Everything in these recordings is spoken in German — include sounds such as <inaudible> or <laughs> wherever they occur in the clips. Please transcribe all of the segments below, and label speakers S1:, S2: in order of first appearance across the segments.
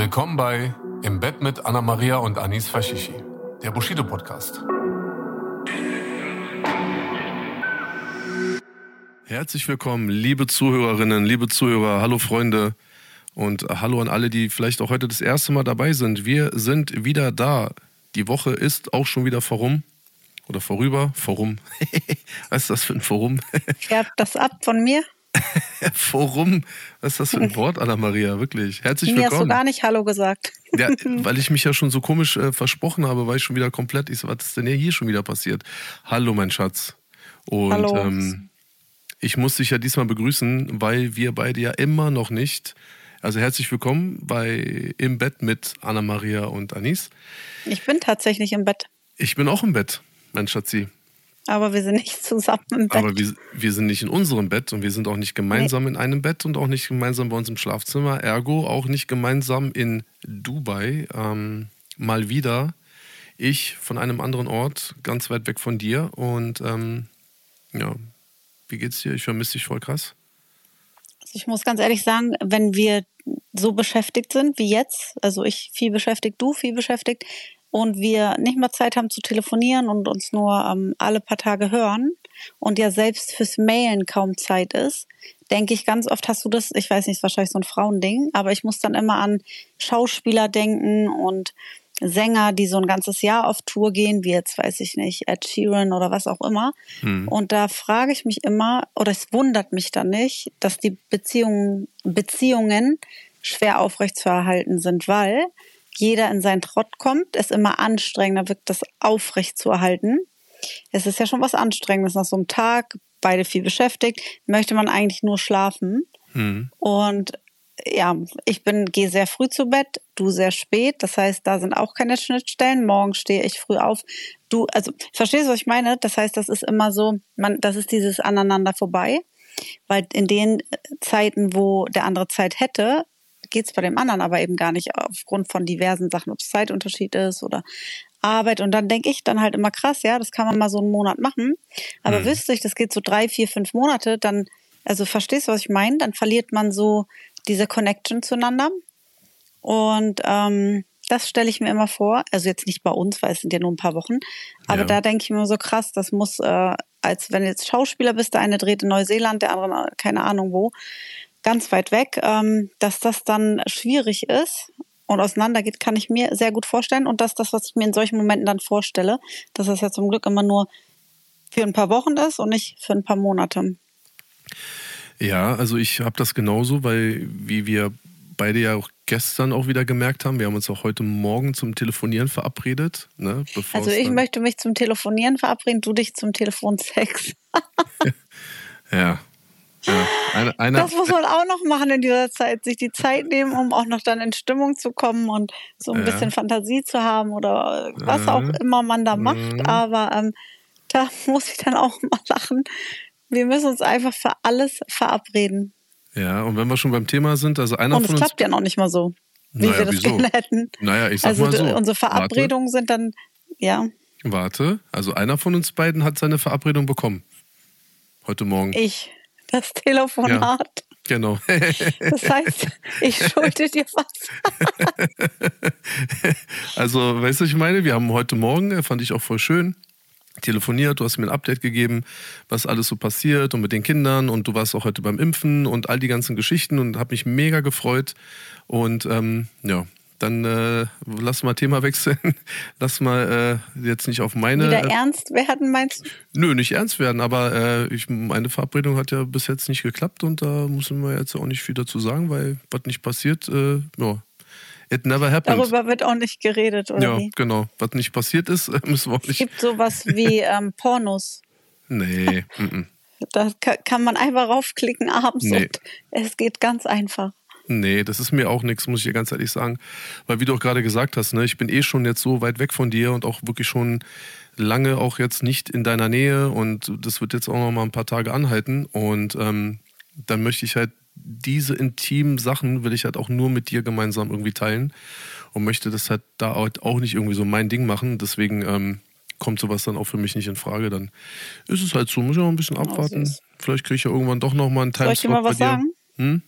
S1: Willkommen bei Im Bett mit Anna Maria und Anis Fashishi, der Bushido Podcast. Herzlich willkommen, liebe Zuhörerinnen, liebe Zuhörer, hallo Freunde und hallo an alle, die vielleicht auch heute das erste Mal dabei sind. Wir sind wieder da. Die Woche ist auch schon wieder vorum oder vorüber, vorum. <laughs> Was ist das für ein Forum?
S2: Färbt das ab von mir? <laughs>
S1: Forum, was ist das für ein Wort, Anna Maria? Wirklich. Herzlich willkommen.
S2: Mir hast du gar nicht Hallo gesagt.
S1: Ja, <laughs> weil ich mich ja schon so komisch äh, versprochen habe, war ich schon wieder komplett. Ich so, was ist denn hier schon wieder passiert? Hallo, mein Schatz. Und
S2: Hallo.
S1: Ähm, ich muss dich ja diesmal begrüßen, weil wir beide ja immer noch nicht. Also herzlich willkommen bei Im Bett mit Anna Maria und Anis.
S2: Ich bin tatsächlich im Bett.
S1: Ich bin auch im Bett, mein Schatzi.
S2: Aber wir sind nicht zusammen im Bett.
S1: Aber wir, wir sind nicht in unserem Bett und wir sind auch nicht gemeinsam nee. in einem Bett und auch nicht gemeinsam bei uns im Schlafzimmer. Ergo auch nicht gemeinsam in Dubai. Ähm, mal wieder. Ich von einem anderen Ort, ganz weit weg von dir. Und ähm, ja, wie geht's dir? Ich vermisse dich voll krass.
S2: Also ich muss ganz ehrlich sagen, wenn wir so beschäftigt sind wie jetzt, also ich viel beschäftigt, du viel beschäftigt, und wir nicht mal Zeit haben zu telefonieren und uns nur ähm, alle paar Tage hören und ja selbst fürs Mailen kaum Zeit ist, denke ich ganz oft, hast du das, ich weiß nicht, ist wahrscheinlich so ein Frauending, aber ich muss dann immer an Schauspieler denken und Sänger, die so ein ganzes Jahr auf Tour gehen, wie jetzt weiß ich nicht, Ed Sheeran oder was auch immer. Mhm. Und da frage ich mich immer, oder es wundert mich dann nicht, dass die Beziehungen, Beziehungen schwer aufrechtzuerhalten sind, weil jeder in seinen Trott kommt, es immer anstrengender wirkt, das aufrecht zu erhalten. Es ist ja schon was Anstrengendes nach so einem Tag, beide viel beschäftigt, möchte man eigentlich nur schlafen. Mhm. Und ja, ich bin gehe sehr früh zu Bett, du sehr spät. Das heißt, da sind auch keine Schnittstellen. Morgen stehe ich früh auf. Du, also verstehst du, was ich meine? Das heißt, das ist immer so, man, das ist dieses aneinander vorbei, weil in den Zeiten, wo der andere Zeit hätte, geht's bei dem anderen aber eben gar nicht aufgrund von diversen Sachen, ob es Zeitunterschied ist oder Arbeit. Und dann denke ich dann halt immer krass, ja, das kann man mal so einen Monat machen. Aber mhm. wüsste ich, das geht so drei, vier, fünf Monate, dann, also verstehst du, was ich meine? Dann verliert man so diese Connection zueinander. Und ähm, das stelle ich mir immer vor. Also jetzt nicht bei uns, weil es sind ja nur ein paar Wochen. Aber ja. da denke ich mir so krass, das muss, äh, als wenn du jetzt Schauspieler bist, der eine dreht in Neuseeland, der andere keine Ahnung wo ganz weit weg, ähm, dass das dann schwierig ist und auseinandergeht, kann ich mir sehr gut vorstellen. Und dass das, was ich mir in solchen Momenten dann vorstelle, dass das ja zum Glück immer nur für ein paar Wochen ist und nicht für ein paar Monate.
S1: Ja, also ich habe das genauso, weil wie wir beide ja auch gestern auch wieder gemerkt haben, wir haben uns auch heute Morgen zum Telefonieren verabredet. Ne,
S2: also ich möchte mich zum Telefonieren verabreden, du dich zum Telefonsex. <laughs>
S1: ja, ja, eine, eine,
S2: das muss man auch noch machen in dieser Zeit, sich die Zeit nehmen, um auch noch dann in Stimmung zu kommen und so ein ja. bisschen Fantasie zu haben oder was auch mhm. immer man da macht. Mhm. Aber ähm, da <laughs> muss ich dann auch mal lachen. Wir müssen uns einfach für alles verabreden.
S1: Ja, und wenn wir schon beim Thema sind, also einer
S2: und
S1: von
S2: uns. Und es klappt ja noch nicht mal so, wie
S1: naja,
S2: wir das
S1: wieso?
S2: gerne hätten.
S1: Naja, ich sag
S2: also
S1: mal so.
S2: unsere Verabredungen Warte. sind dann, ja.
S1: Warte, also einer von uns beiden hat seine Verabredung bekommen. Heute Morgen.
S2: Ich das Telefonat.
S1: Ja, genau. <laughs>
S2: Das heißt, ich schulde dir was. <laughs>
S1: Also, weißt du, was ich meine? Wir haben heute Morgen, äh, fand ich auch voll schön, telefoniert, du hast mir ein Update gegeben, was alles so passiert und mit den Kindern und du warst auch heute beim Impfen und all die ganzen Geschichten und habe mich mega gefreut und ähm, ja, dann äh, lass mal Thema wechseln. <laughs> lass mal äh, jetzt nicht auf meine.
S2: Wieder äh, ernst werden, meinst du?
S1: Nö, nicht ernst werden, aber äh, ich, meine Verabredung hat ja bis jetzt nicht geklappt und da müssen wir jetzt auch nicht viel dazu sagen, weil was nicht passiert, äh, ja. It never happened.
S2: Darüber wird auch nicht geredet, oder?
S1: Ja,
S2: wie?
S1: genau. Was nicht passiert ist, <laughs> müssen wir auch nicht.
S2: Es gibt sowas wie ähm, Pornos.
S1: Nee. <laughs> m -m.
S2: Da kann man einfach raufklicken abends
S1: Nee.
S2: und es geht ganz einfach.
S1: Nee, das ist mir auch nichts, muss ich dir ganz ehrlich sagen. Weil wie du auch gerade gesagt hast, ne, ich bin eh schon jetzt so weit weg von dir und auch wirklich schon lange auch jetzt nicht in deiner Nähe und das wird jetzt auch noch mal ein paar Tage anhalten und ähm, dann möchte ich halt diese intimen Sachen will ich halt auch nur mit dir gemeinsam irgendwie teilen und möchte das halt da halt auch nicht irgendwie so mein Ding machen. Deswegen ähm, kommt sowas dann auch für mich nicht in Frage. Dann ist es halt so, muss ich noch ein bisschen abwarten.
S2: süß.
S1: Vielleicht kriege ich ja irgendwann doch noch mal einen
S2: Soll ich dir mal was sagen?
S1: Hm?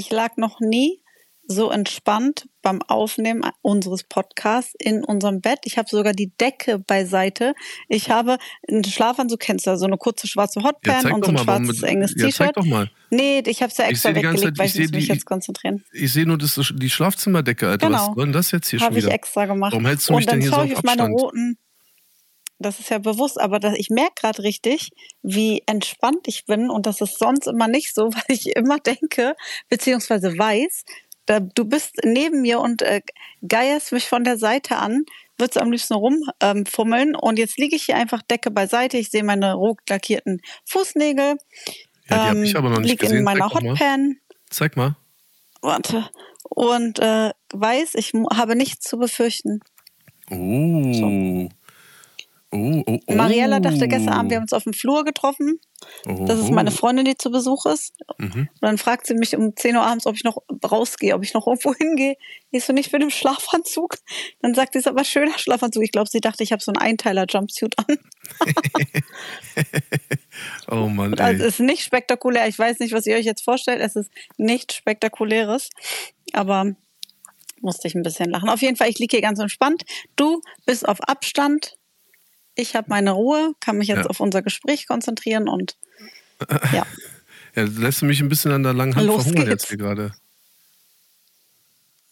S2: Ich lag noch nie so entspannt beim Aufnehmen unseres Podcasts in unserem Bett. Ich habe sogar die Decke beiseite. Ich habe einen Schlafanzug, kennst du ja, so eine kurze schwarze
S1: Ja,
S2: Hotpan
S1: zeig
S2: und so ein
S1: mal,
S2: schwarzes enges
S1: ja,
S2: T-Shirt.
S1: doch mal.
S2: Nee, ich habe es ja
S1: Ich
S2: extra weggelegt,
S1: Zeit-
S2: weil
S1: ich
S2: ich muss mich
S1: die-
S2: jetzt konzentrieren.
S1: Ich sehe nur das, die Schlafzimmerdecke, Alter. Was
S2: Genau.
S1: soll denn das jetzt hier
S2: Habe
S1: schon
S2: ich
S1: wieder?
S2: extra gemacht.
S1: Warum hältst du mich
S2: und dann
S1: denn hier so auf
S2: ich auf meine
S1: Abstand?
S2: roten. Das ist ja bewusst, aber das, ich merke gerade richtig, wie entspannt ich bin und das ist sonst immer nicht so, <laughs> weil ich immer denke, beziehungsweise weiß, da, du bist neben mir und äh, geierst mich von der Seite an, würdest am liebsten rumfummeln ähm, und jetzt liege ich hier einfach Decke beiseite, ich sehe meine rot lackierten Fußnägel,
S1: Ja, die habe ich aber noch nicht
S2: liege in meiner
S1: Zeig doch mal.
S2: Hotpan,
S1: Zeig mal.
S2: warte, und äh, weiß, ich habe nichts zu befürchten.
S1: Oh. Oh, oh, oh.
S2: Mariella dachte gestern Abend, wir haben uns auf dem Flur getroffen. Das ist meine Freundin, die zu Besuch ist.
S1: Mhm.
S2: Und dann fragt sie mich um 10 Uhr abends, ob ich noch rausgehe, ob ich noch irgendwo hingehe. Ich so, nicht mit dem Schlafanzug. Dann sagt sie, ist aber ein schöner Schlafanzug. Ich glaube, sie dachte, ich habe so einen Einteiler-Jumpsuit an. <laughs>
S1: Oh Mann,
S2: Also es
S1: ey.
S2: ist nicht spektakulär. Ich weiß nicht, was ihr euch jetzt vorstellt. Es ist nichts Spektakuläres. Aber musste ich ein bisschen lachen. Auf jeden Fall, ich liege hier ganz entspannt. Du bist auf Abstand. Ich habe meine Ruhe, kann mich jetzt
S1: Ja.
S2: auf unser Gespräch konzentrieren und <laughs> ja.
S1: Ja, lässt du mich ein bisschen an der langen Hand
S2: Los
S1: verhungern
S2: geht's.
S1: jetzt hier gerade,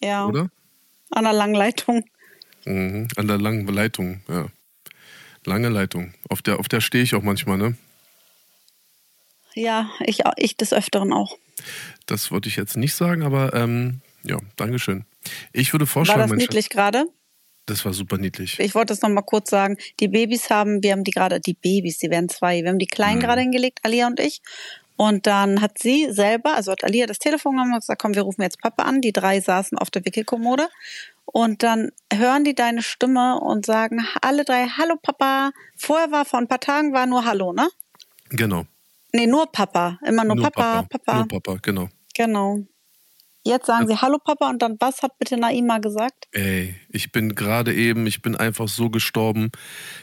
S2: Ja,
S1: oder?
S2: an der langen Leitung.
S1: Mhm. An der langen Leitung, ja. Lange Leitung. Auf der, auf der stehe ich auch manchmal, ne?
S2: Ja, ich, ich des Öfteren auch.
S1: Das wollte ich jetzt nicht sagen, aber ähm, ja, Dankeschön. Ich würde
S2: War
S1: vorschlagen,
S2: das
S1: mein
S2: niedlich gerade?
S1: Das war super niedlich.
S2: Ich wollte es noch mal kurz sagen. Die Babys haben, wir haben die gerade, die Babys, die werden zwei. Wir haben die Kleinen
S1: Mhm.
S2: gerade hingelegt, Alia und ich. Und dann hat sie selber, also hat Alia das Telefon genommen und gesagt, komm, wir rufen jetzt Papa an. Die drei saßen auf der Wickelkommode. Und dann hören die deine Stimme und sagen alle drei, hallo Papa. Vorher war, vor ein paar Tagen war nur Hallo, ne?
S1: Genau.
S2: Nee, nur Papa. Immer nur, Papa, Papa.
S1: Nur Papa, genau.
S2: Genau. Jetzt sagen sie Hallo Papa und dann was hat bitte Naima gesagt?
S1: Ey, ich bin gerade eben, ich bin einfach so gestorben.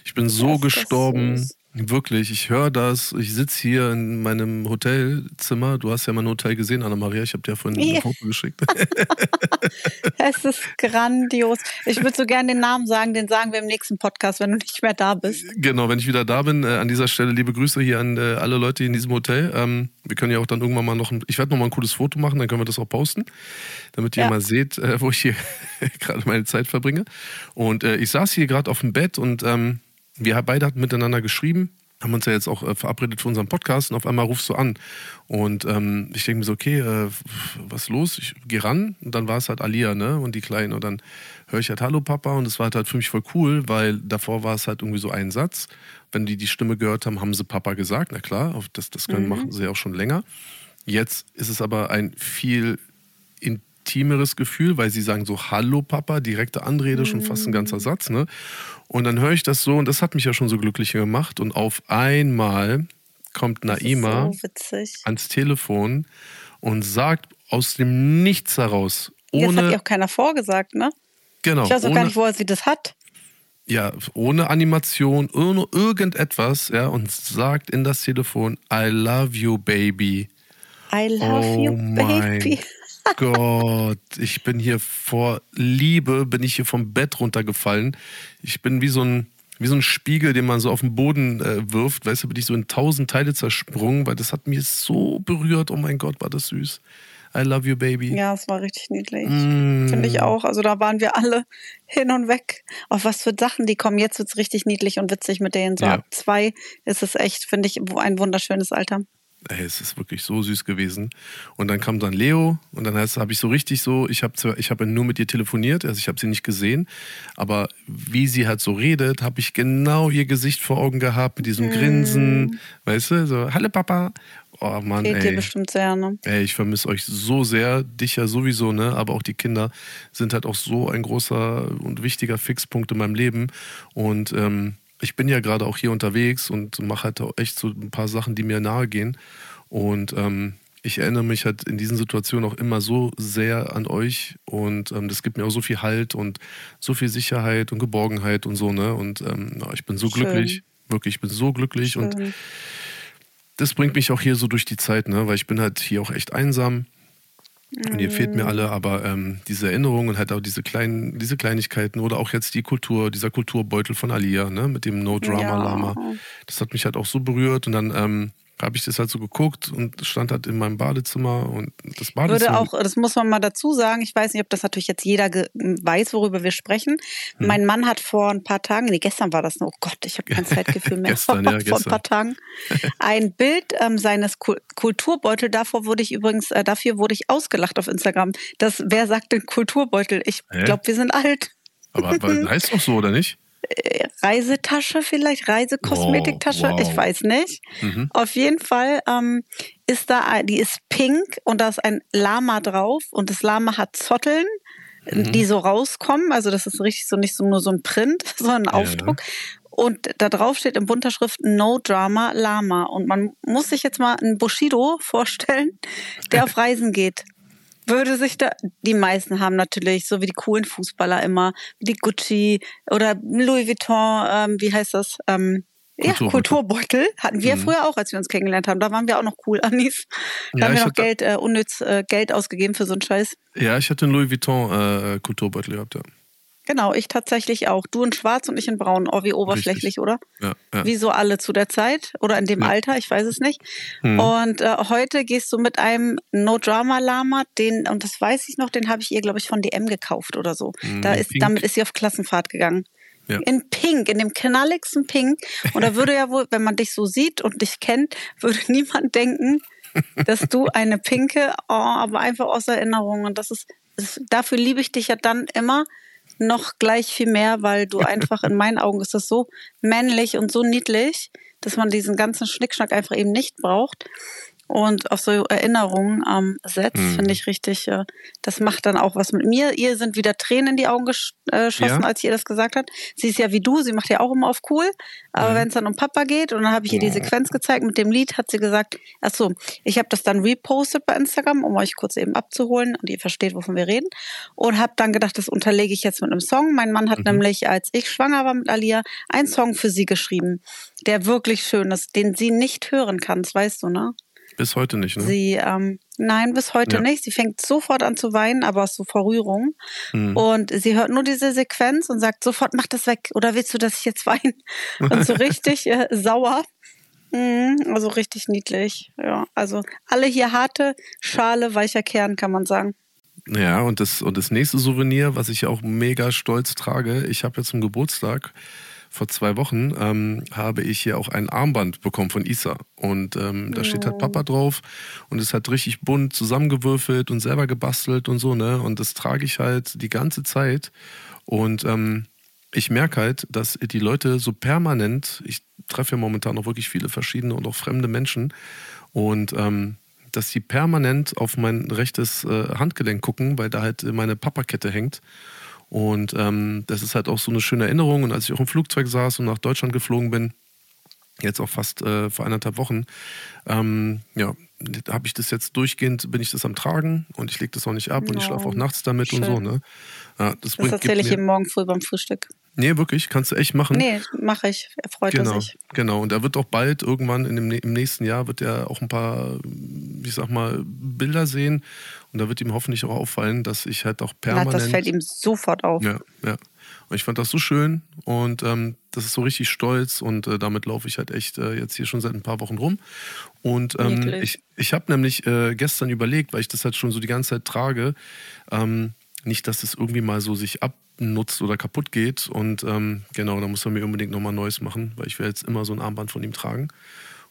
S1: Ich bin so gestorben.
S2: süß.
S1: Wirklich, ich höre das. Ich sitze hier in meinem Hotelzimmer. Du hast ja mein Hotel gesehen, Anna-Maria. Ich habe dir ja vorhin
S2: Ja.
S1: ein Foto geschickt. <laughs>
S2: Es ist grandios. Ich würde so gerne den Namen sagen, den sagen wir im nächsten Podcast, wenn du nicht mehr da bist.
S1: genau, wenn ich wieder da bin, äh, an dieser Stelle liebe Grüße hier an äh, alle Leute in diesem Hotel. Ähm, wir können ja auch dann irgendwann mal noch, ein, ich werde noch mal ein cooles Foto machen, dann können wir das auch posten, damit ihr
S2: Ja.
S1: mal seht, äh, wo ich hier <laughs> gerade meine Zeit verbringe. Und äh, ich saß hier gerade auf dem Bett und ähm, wir beide hatten miteinander geschrieben, haben uns ja jetzt auch äh, verabredet für unseren Podcast und auf einmal rufst du an. Und ähm, ich denke mir so, okay, äh, was ist los? Ich gehe ran und dann war es halt Alia, ne? Und die Kleine. Und dann höre ich halt Hallo Papa und es war halt für mich voll cool, weil davor war es halt irgendwie so ein Satz. Wenn die die Stimme gehört haben, haben sie Papa gesagt. Na klar, das, das können, machen sie ja auch schon länger. Jetzt ist es aber ein viel intimeres Gefühl, weil sie sagen so Hallo Papa, direkte Anrede, schon fast ein ganzer Satz, ne? Und dann höre ich das so und das hat mich ja schon so glücklich gemacht und auf einmal kommt Naima
S2: so
S1: ans Telefon und sagt aus dem Nichts heraus,
S2: Das hat
S1: ohne
S2: ihr auch keiner vorgesagt, ne?
S1: genau,
S2: Ich weiß auch
S1: ohne,
S2: gar nicht, woher sie das hat.
S1: ja, ohne Animation, ohne irgendetwas, ja, und sagt in das Telefon, I love you, baby.
S2: I love
S1: oh
S2: you, baby.
S1: Gott, ich bin hier vor Liebe, bin ich hier vom Bett runtergefallen. Ich bin wie so ein, wie so ein Spiegel, den man so auf den Boden äh, wirft. Weißt du, bin ich so in tausend Teile zersprungen, weil das hat mich so berührt. Oh mein Gott, war das süß. I love you, baby.
S2: Ja, es war richtig niedlich.
S1: Mm.
S2: Finde ich auch. Also da waren wir alle hin und weg. Auf was für Sachen die kommen. Jetzt wird's richtig niedlich und witzig mit denen. So
S1: Ja.
S2: ab zwei ist es echt, finde ich, ein wunderschönes Alter.
S1: Ey, es ist wirklich so süß gewesen. Und dann kam dann Leo und dann habe ich so richtig so, ich habe ich hab nur mit ihr telefoniert, also ich habe sie nicht gesehen, aber wie sie halt so redet, habe ich genau ihr Gesicht vor Augen gehabt mit diesem mm. Grinsen, weißt du, so, hallo Papa. Oh Mann, Fehlt ey.
S2: dir bestimmt sehr, ne?
S1: Ey, ich vermisse euch so sehr, dich ja sowieso, ne? Aber auch die Kinder sind halt auch so ein großer und wichtiger Fixpunkt in meinem Leben. Und ähm, ich bin ja gerade auch hier unterwegs und mache halt auch echt so ein paar Sachen, die mir nahe gehen. Und ähm, ich erinnere mich halt in diesen Situationen auch immer so sehr an euch und ähm, das gibt mir auch so viel Halt und so viel Sicherheit und Geborgenheit und so, ne? Und ähm, ich bin so Schön. glücklich, wirklich, ich bin so glücklich Schön. und das bringt mich auch hier so durch die Zeit, ne? Weil ich bin halt hier auch echt einsam. Und ihr fehlt mir mhm. alle, aber ähm, diese Erinnerungen und halt auch diese kleinen, diese Kleinigkeiten oder auch jetzt die Kultur, dieser Kulturbeutel von Alia, ne, mit dem No Drama ja. Lama, das hat mich halt auch so berührt und dann ähm, habe ich das halt so geguckt und stand halt in meinem Badezimmer und das Badezimmer.
S2: Würde auch, das muss man mal dazu sagen, ich weiß nicht, ob das natürlich jetzt jeder weiß, worüber wir sprechen. Hm. Mein Mann hat vor ein paar Tagen, nee, gestern war das, oh Gott, ich habe kein <laughs> Zeitgefühl mehr, gestern, ja, <laughs> vor ein paar Tagen, ein Bild ähm, seines Kulturbeutel, davor wurde ich übrigens, äh, dafür wurde ich ausgelacht auf Instagram. Das, wer sagt denn Kulturbeutel? Ich glaube, wir sind alt.
S1: Aber, aber <laughs> heißt doch so, oder nicht?
S2: Reisetasche vielleicht, Reisekosmetiktasche, wow, wow. ich weiß nicht. Mhm. Auf jeden Fall ähm, ist da, die ist pink und da ist ein Lama drauf und das Lama hat Zotteln, mhm. die so rauskommen. Also das ist richtig so nicht so nur so ein Print, <laughs> sondern ein Aufdruck. Ja. Und da drauf steht in bunter Schrift No Drama Lama. Und man muss sich jetzt mal einen Bushido vorstellen, der <laughs> auf Reisen geht würde sich da, die meisten haben natürlich, so wie die coolen Fußballer immer, die Gucci oder Louis Vuitton, ähm, wie heißt das? Ähm, ja, Kulturbeutel hatten wir mhm. früher auch, als wir uns kennengelernt haben. Da waren wir auch noch cool, Anis. Da ja, haben wir noch Geld, äh, unnütz äh, Geld ausgegeben für so einen Scheiß.
S1: Ja, ich hatte einen Louis Vuitton äh, Kulturbeutel gehabt, ja.
S2: Genau, ich tatsächlich auch. Du in schwarz und ich in braun. Oh, wie oberflächlich, Richtig. oder? Ja, ja. Wie so alle zu der Zeit oder in dem ja. Alter, ich weiß es nicht. Hm. Und äh, heute gehst du mit einem No Drama Lama, den, und das weiß ich noch, den habe ich ihr, glaube ich, von DM gekauft oder so. Hm, da ist, damit ist sie auf Klassenfahrt gegangen. Ja. In Pink, in dem knalligsten Pink. Und da würde ja wohl, wenn man dich so sieht und dich kennt, würde <laughs> niemand denken, dass du eine pinke, oh, aber einfach aus Erinnerung. Und das ist, das, dafür liebe ich dich ja dann immer, noch gleich viel mehr, weil du <laughs> einfach in meinen Augen ist das so männlich und so niedlich, dass man diesen ganzen Schnickschnack einfach eben nicht braucht und auf so Erinnerungen ähm, setzt, mhm. finde ich richtig. Äh, das macht dann auch was mit mir. Ihr sind wieder Tränen in die Augen äh, geschossen, ja. als ihr das gesagt habt. Sie ist ja wie du, sie macht ja auch immer auf cool. Aber mhm. wenn es dann um Papa geht und dann habe ich ihr die Sequenz gezeigt mit dem Lied, hat sie gesagt, ach so, ich habe das dann repostet bei Instagram, um euch kurz eben abzuholen und ihr versteht, wovon wir reden. Und habe dann gedacht, das unterlege ich jetzt mit einem Song. Mein Mann hat mhm. nämlich, als ich schwanger war mit Alia, einen Song für sie geschrieben, der wirklich schön ist, den sie nicht hören kann, das weißt du, ne?
S1: Bis heute nicht, ne?
S2: Sie, ähm, nein, bis heute ja. nicht. Sie fängt sofort an zu weinen, aber aus so vor Rührung. Mhm. Und sie hört nur diese Sequenz und sagt sofort, mach das weg. Oder willst du, dass ich jetzt weine? Und so <laughs> richtig äh, sauer. Mhm, also richtig niedlich. Ja, also alle hier harte Schale, weicher Kern, kann man sagen.
S1: Ja, und das, und das nächste Souvenir, was ich auch mega stolz trage, ich habe jetzt zum Geburtstag vor zwei Wochen ähm, habe ich hier auch ein Armband bekommen von Isa. Und ähm, da steht halt Papa drauf und es hat richtig bunt zusammengewürfelt und selber gebastelt und so, ne? Und das trage ich halt die ganze Zeit. Und ähm, ich merke halt, dass die Leute so permanent, ich treffe ja momentan auch wirklich viele verschiedene und auch fremde Menschen und ähm, dass sie permanent auf mein rechtes äh, Handgelenk gucken, weil da halt meine Papakette hängt. Und ähm, das ist halt auch so eine schöne Erinnerung. Und als ich auch im Flugzeug saß und nach Deutschland geflogen bin, jetzt auch fast äh, vor anderthalb Wochen, ähm, ja, habe ich das jetzt durchgehend, bin ich das am Tragen und ich lege das auch nicht ab no. und ich schlafe auch nachts damit Schön. und so. Ne?
S2: Ja, das, das erzähle ich ihm morgen früh beim Frühstück.
S1: Nee, wirklich, kannst du echt machen.
S2: Nee, mache ich. Er freut
S1: genau,
S2: sich.
S1: Genau, und er wird auch bald irgendwann in dem, im nächsten Jahr wird er auch ein paar, ich sag mal, Bilder sehen. Und da wird ihm hoffentlich auch auffallen, dass ich halt auch permanent.
S2: Das fällt ihm sofort auf.
S1: Ja, ja. Und ich fand das so schön und ähm, das ist so richtig stolz und äh, damit laufe ich halt echt äh, jetzt hier schon seit ein paar Wochen rum. Und ähm, ich, ich habe nämlich äh, gestern überlegt, weil ich das halt schon so die ganze Zeit trage, ähm, nicht, dass es das irgendwie mal so sich abnutzt oder kaputt geht. Und ähm, genau, da muss er mir unbedingt nochmal Neues machen, weil ich will jetzt immer so ein Armband von ihm tragen.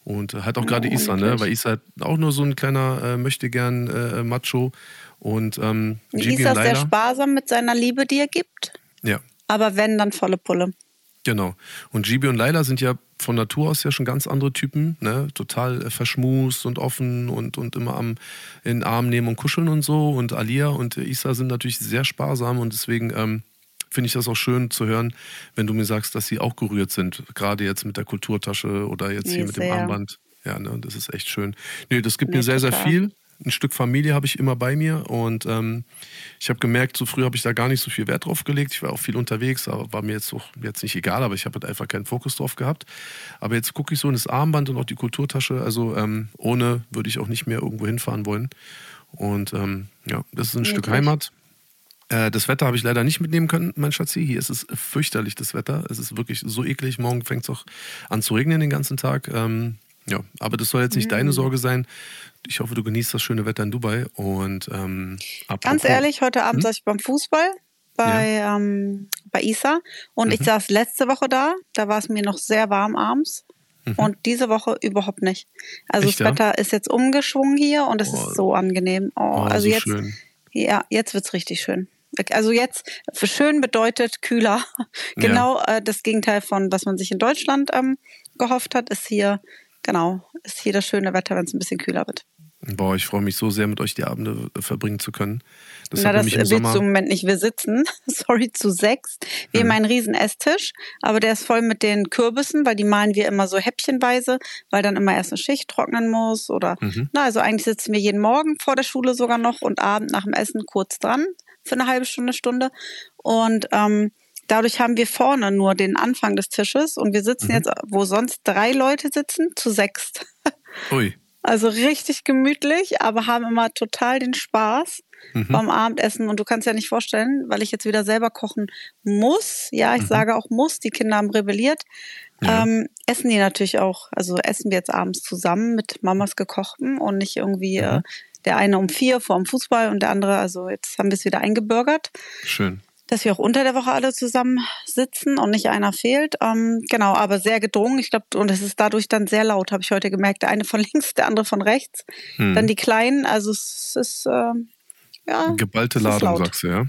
S1: Und äh, halt auch gerade Isa, ne? Weil Isa auch nur so ein kleiner äh, möchte gern äh, Macho. Und ähm,
S2: Isa ist sehr sparsam mit seiner Liebe, die er gibt.
S1: Ja.
S2: Aber wenn, dann volle Pulle.
S1: Genau. Und Gibi und Laila sind ja von Natur aus ja schon ganz andere Typen, ne? Total äh, verschmust und offen und, und immer am in den Arm nehmen und kuscheln und so. Und Alia und Isa sind natürlich sehr sparsam und deswegen ähm, finde ich das auch schön zu hören, wenn du mir sagst, dass sie auch gerührt sind. Gerade jetzt mit der Kulturtasche oder jetzt nee, hier mit sehr. dem Armband. Ja, ne, das ist echt schön. Nee, das gibt nee, mir sehr, total. sehr viel ein Stück Familie habe ich immer bei mir und ähm, ich habe gemerkt, so früh habe ich da gar nicht so viel Wert drauf gelegt. Ich war auch viel unterwegs, aber war mir jetzt auch jetzt nicht egal, aber ich habe halt einfach keinen Fokus drauf gehabt. Aber jetzt gucke ich so in das Armband und auch die Kulturtasche. Also ähm, ohne würde ich auch nicht mehr irgendwo hinfahren wollen. Und ähm, ja, das ist ein Wirklich? Stück Heimat. Äh, das Wetter habe ich leider nicht mitnehmen können, mein Schatzi. Hier ist es fürchterlich, das Wetter. Es ist wirklich so eklig. Morgen fängt es auch an zu regnen den ganzen Tag. Ähm, ja, aber das soll jetzt nicht mhm. deine Sorge sein. Ich hoffe, du genießt das schöne Wetter in Dubai. Und ähm,
S2: ganz ehrlich, heute Abend hm? saß ich beim Fußball bei, ja. ähm, bei Isa und mhm. ich saß letzte Woche da. Da war es mir noch sehr warm abends. Mhm. Und diese Woche überhaupt nicht. Also Echt, das Wetter ja? ist jetzt umgeschwungen hier und es oh. ist so angenehm. Oh, oh also so jetzt, schön. ja, jetzt wird's richtig schön. Also jetzt für schön bedeutet kühler. genau ja. äh, das Gegenteil von was man sich in Deutschland ähm, gehofft hat, ist hier genau ist hier das schöne Wetter, wenn es ein bisschen kühler wird.
S1: Boah, ich freue mich so sehr, mit euch die Abende äh, verbringen zu können.
S2: Das Na, das willst Sommer... du im Moment nicht. Wir sitzen, <laughs> sorry, zu sechs. Wir hm. haben einen riesen Esstisch, aber der ist voll mit den Kürbissen, weil die malen wir immer so häppchenweise, weil dann immer erst eine Schicht trocknen muss oder, mhm. na, also eigentlich sitzen wir jeden Morgen vor der Schule sogar noch und Abend nach dem Essen kurz dran für eine halbe Stunde, Stunde. Und ähm, dadurch haben wir vorne nur den Anfang des Tisches und wir sitzen mhm. jetzt, wo sonst drei Leute sitzen, zu sechs. <laughs> Ui. Also richtig gemütlich, aber haben immer total den Spaß mhm. beim Abendessen. Und du kannst ja nicht vorstellen, weil ich jetzt wieder selber kochen muss. Ja, ich mhm. sage auch muss, die Kinder haben rebelliert. Ja. Ähm, essen die natürlich auch, also essen wir jetzt abends zusammen mit Mamas gekochten und nicht irgendwie mhm. äh, der eine um vier vor dem Fußball und der andere, also jetzt haben wir es wieder eingebürgert.
S1: Schön
S2: dass wir auch unter der Woche alle zusammen sitzen und nicht einer fehlt. Ähm, genau, aber sehr gedrungen. Ich glaube, und es ist dadurch dann sehr laut, habe ich heute gemerkt. Der eine von links, der andere von rechts. Hm. Dann die Kleinen. Also es ist äh, ja.
S1: Geballte Ladung, sagst du, ja.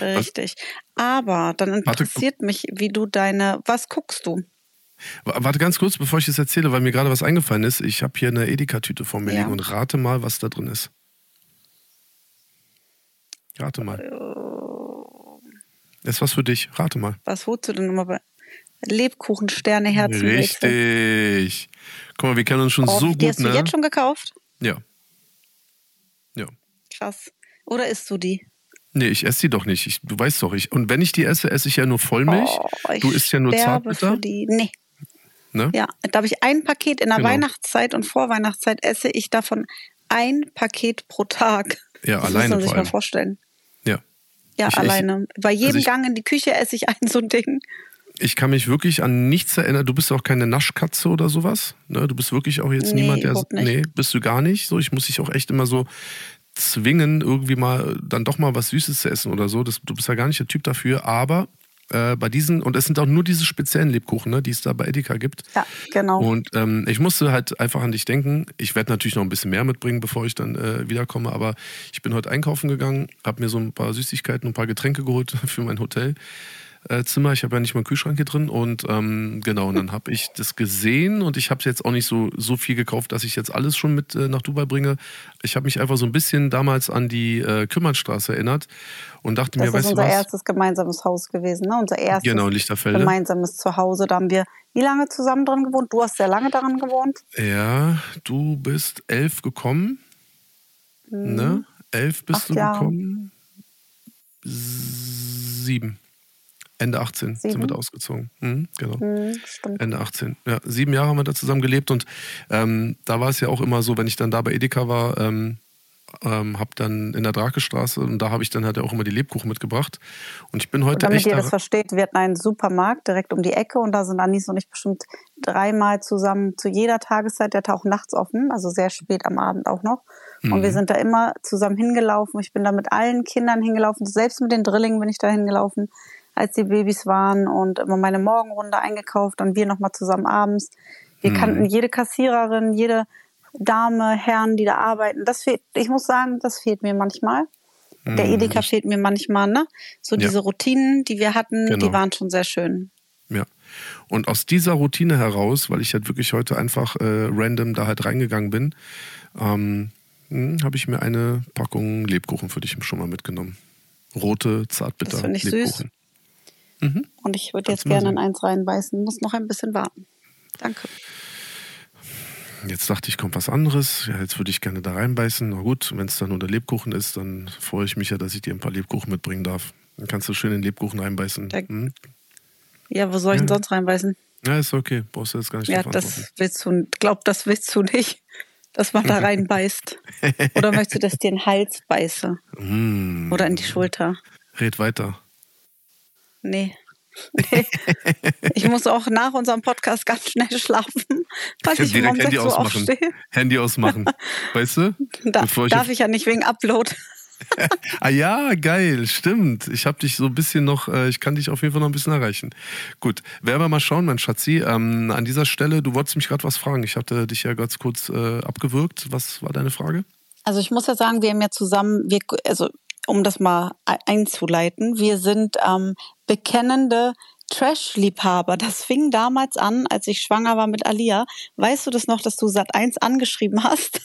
S2: Richtig. Aber dann interessiert Warte. mich, wie du deine. Was guckst du?
S1: Warte ganz kurz, bevor ich das erzähle, weil mir gerade was eingefallen ist. Ich habe hier eine Edeka-Tüte vor mir ja. liegen und rate mal, was da drin ist. Rate mal. Das ist was für dich. Rate mal.
S2: Was holst du denn immer bei Lebkuchen, Sterne, Herzen?
S1: Richtig. Guck mal, wir kennen uns schon oh, so gut. Die
S2: hast
S1: ne?
S2: du jetzt schon gekauft?
S1: Ja. Ja.
S2: Krass. Oder isst du die?
S1: Nee, ich esse die doch nicht. Ich, du weißt doch, ich. Und wenn ich die esse, esse ich ja nur Vollmilch. Oh, du isst ja nur Zartbitter. Für die.
S2: Nee. Ne? Ja, da habe ich ein Paket in der genau. Weihnachtszeit und vor Weihnachtszeit esse ich davon ein Paket pro Tag.
S1: Ja, das alleine.
S2: Muss man sich mal vorstellen. Ja,
S1: ich,
S2: alleine. Bei jedem also ich, Gang in die Küche esse ich <laughs> ein so ein Ding.
S1: Ich kann mich wirklich an nichts erinnern. Du bist auch keine Naschkatze oder sowas. Ne? Du bist wirklich auch jetzt nee, niemand, der. Nee, bist du gar nicht. So, ich muss dich auch echt immer so zwingen, irgendwie mal dann doch mal was Süßes zu essen oder so. Das, du bist ja gar nicht der Typ dafür. Aber äh, bei diesen, und es sind auch nur diese speziellen Lebkuchen, ne, die es da bei Edeka gibt.
S2: Ja, genau.
S1: Und ähm, ich musste halt einfach an dich denken. Ich werde natürlich noch ein bisschen mehr mitbringen, bevor ich dann äh, wiederkomme, aber ich bin heute einkaufen gegangen, habe mir so ein paar Süßigkeiten und ein paar Getränke geholt <laughs> für mein Hotel. Äh, Zimmer. Ich habe ja nicht mal einen Kühlschrank hier drin. Und ähm, genau, und dann habe ich das gesehen und ich habe es jetzt auch nicht so, so viel gekauft, dass ich jetzt alles schon mit äh, nach Dubai bringe. Ich habe mich einfach so ein bisschen damals an die äh, Kümmertstraße erinnert und dachte
S2: das
S1: mir, weißt
S2: du was? Das ist unser erstes gemeinsames Haus gewesen, ne? Unser erstes
S1: genau,
S2: gemeinsames Zuhause. Da haben wir wie lange zusammen drin gewohnt? Du hast sehr lange daran gewohnt.
S1: Ja, du bist elf gekommen. Mhm. Ne? Elf bist Acht du Jahre. gekommen. Sieben. Ende 18 sieben? sind wir da ausgezogen. Mhm, genau. Mhm, Ende 18. Ja, sieben Jahre haben wir da zusammen gelebt und ähm, da war es ja auch immer so, wenn ich dann da bei Edeka war, ähm, ähm, habe dann in der Drakestraße und da habe ich dann halt auch immer die Lebkuchen mitgebracht. Und ich bin heute und
S2: damit
S1: echt.
S2: Damit ihr das versteht, wir hatten einen Supermarkt direkt um die Ecke und da sind Anis und ich bestimmt dreimal zusammen zu jeder Tageszeit, der taucht nachts offen, also sehr spät am Abend auch noch. Und mhm. wir sind da immer zusammen hingelaufen. Ich bin da mit allen Kindern hingelaufen, selbst mit den Drillingen bin ich da hingelaufen als die Babys waren und immer meine Morgenrunde eingekauft, dann wir nochmal zusammen abends. Wir kannten jede Kassiererin, jede Dame, Herren, die da arbeiten. Das fehlt, ich muss sagen, das fehlt mir manchmal. Der Edeka fehlt mir manchmal, ne? So
S1: Ja.
S2: diese Routinen, die wir hatten,
S1: Genau.
S2: die waren schon sehr schön.
S1: Ja. Und aus dieser Routine heraus, weil ich halt wirklich heute einfach äh, random da halt reingegangen bin, ähm, habe ich mir eine Packung Lebkuchen für dich schon mal mitgenommen. Rote, zartbitter
S2: Das finde ich süß.
S1: Lebkuchen.
S2: Und ich würde jetzt gerne in eins reinbeißen, muss noch ein bisschen warten. Danke.
S1: Jetzt dachte ich, kommt was anderes. Ja, jetzt würde ich gerne da reinbeißen. Na gut, wenn es dann nur der Lebkuchen ist, dann freue ich mich ja, dass ich dir ein paar Lebkuchen mitbringen darf. Dann kannst du schön in den Lebkuchen reinbeißen. Hm?
S2: Ja, wo soll ich denn sonst reinbeißen?
S1: Ja, ist okay. Brauchst du jetzt gar nicht
S2: Ja, das willst du, glaub, das willst du nicht, <laughs> dass man da <laughs> reinbeißt. Oder möchtest du, dass ich dir den Hals beiße? <laughs>
S1: Mm,
S2: Oder in die Schulter?
S1: red weiter.
S2: Nee. nee. Ich muss auch nach unserem Podcast ganz schnell schlafen, weil ich um
S1: Direkt
S2: 6
S1: Handy ausmachen.
S2: aufstehe.
S1: Handy ausmachen. weißt du?
S2: Da,
S1: Bevor
S2: darf ich ja nicht wegen Upload. <laughs>
S1: Ah ja, geil, stimmt. Ich habe dich so ein bisschen noch, äh, ich kann dich auf jeden Fall noch ein bisschen erreichen. Gut, werden wir mal schauen, mein Schatzi. Ähm, an dieser Stelle, du wolltest mich gerade was fragen. Ich hatte dich ja ganz kurz äh, abgewürgt. Was war deine Frage?
S2: Also ich muss ja sagen, wir haben ja zusammen, wir, also um das mal einzuleiten, wir sind ähm, bekennende Trash-Liebhaber. Das fing damals an, als ich schwanger war mit Alia. Weißt du das noch, dass du Sat 1 angeschrieben hast?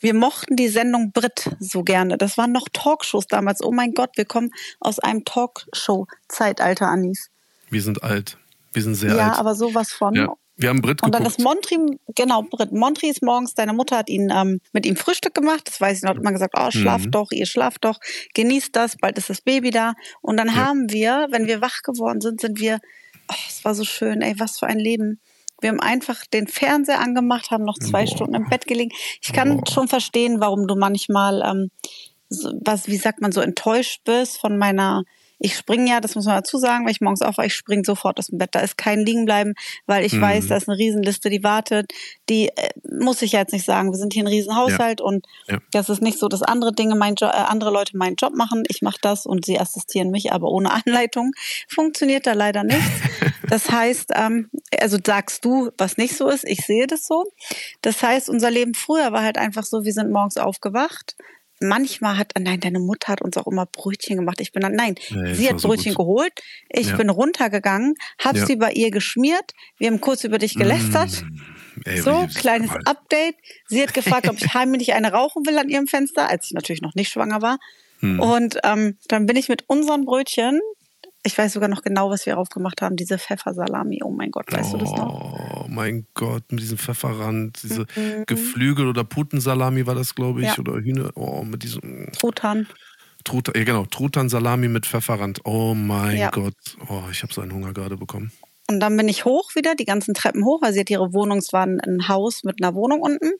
S2: Wir mochten die Sendung Brit so gerne. Das waren noch Talkshows damals. Oh mein Gott, wir kommen aus einem Talkshow-Zeitalter, Anis.
S1: Wir sind alt. Wir sind sehr
S2: ja,
S1: alt.
S2: aber sowas von.
S1: ja. Wir haben Brit
S2: Und dann
S1: geguckt.
S2: ist Montri, genau, Brit. Montri ist morgens, deine Mutter hat ihn ähm, mit ihm Frühstück gemacht. Das weiß ich noch, hat immer gesagt, oh, schlaft
S1: Mhm.
S2: doch, ihr schlaft doch, genießt das, bald ist das Baby da. Und dann haben wir, wenn wir wach geworden sind, sind wir, oh, es war so schön, ey, was für ein Leben. Wir haben einfach den Fernseher angemacht, haben noch zwei
S1: Boah.
S2: Stunden im Bett gelegen. Ich kann
S1: Boah.
S2: schon verstehen, warum du manchmal, ähm, was, wie sagt man, so enttäuscht bist von meiner. Ich springe ja, das muss man dazu sagen, weil ich morgens aufwache, ich springe sofort aus dem Bett. Da ist kein Liegenbleiben, weil ich
S1: Mhm.
S2: weiß, da ist eine Riesenliste, die wartet. Die äh, muss ich ja jetzt nicht sagen. Wir sind hier ein Riesenhaushalt und
S1: Ja.
S2: das ist nicht so, dass andere Dinge, mein jo äh, andere Leute meinen Job machen. Ich mache das und sie assistieren mich, aber ohne <laughs> Anleitung funktioniert da leider nichts. <laughs> Das heißt, ähm, also sagst du, was nicht so ist, ich sehe das so. Das heißt, unser Leben früher war halt einfach so, wir sind morgens aufgewacht. Manchmal hat, nein, deine Mutter hat uns auch immer Brötchen gemacht. Ich bin dann, nein,
S1: Nee,
S2: sie hat
S1: so
S2: Brötchen
S1: gut.
S2: geholt. Ich
S1: Ja.
S2: bin runtergegangen, hab
S1: Ja.
S2: sie bei ihr geschmiert. Wir haben kurz über dich gelästert.
S1: Ey,
S2: So, kleines. Update. Sie hat gefragt, ob ich <laughs> heimlich eine rauchen will an ihrem Fenster, als ich natürlich noch nicht schwanger war.
S1: Hm.
S2: Und ähm, dann bin ich mit unseren Brötchen, ich weiß sogar noch genau, was wir aufgemacht haben, diese Pfeffersalami. Oh mein Gott, weißt du das noch?
S1: Oh mein Gott, mit diesem Pfefferrand, diese Geflügel- oder Putensalami war das, glaube ich,
S2: Mhm. Ja.
S1: oder Hühner, oh, mit diesem
S2: Truthahn.
S1: Truthahn, ja genau, Truthahn-Salami mit Pfefferrand. Oh mein
S2: Ja.
S1: Gott, oh, ich habe so einen Hunger gerade bekommen.
S2: Und dann bin ich hoch wieder, die ganzen Treppen hoch, weil sie hat ihre Wohnung, es war ein- Haus mit einer Wohnung unten.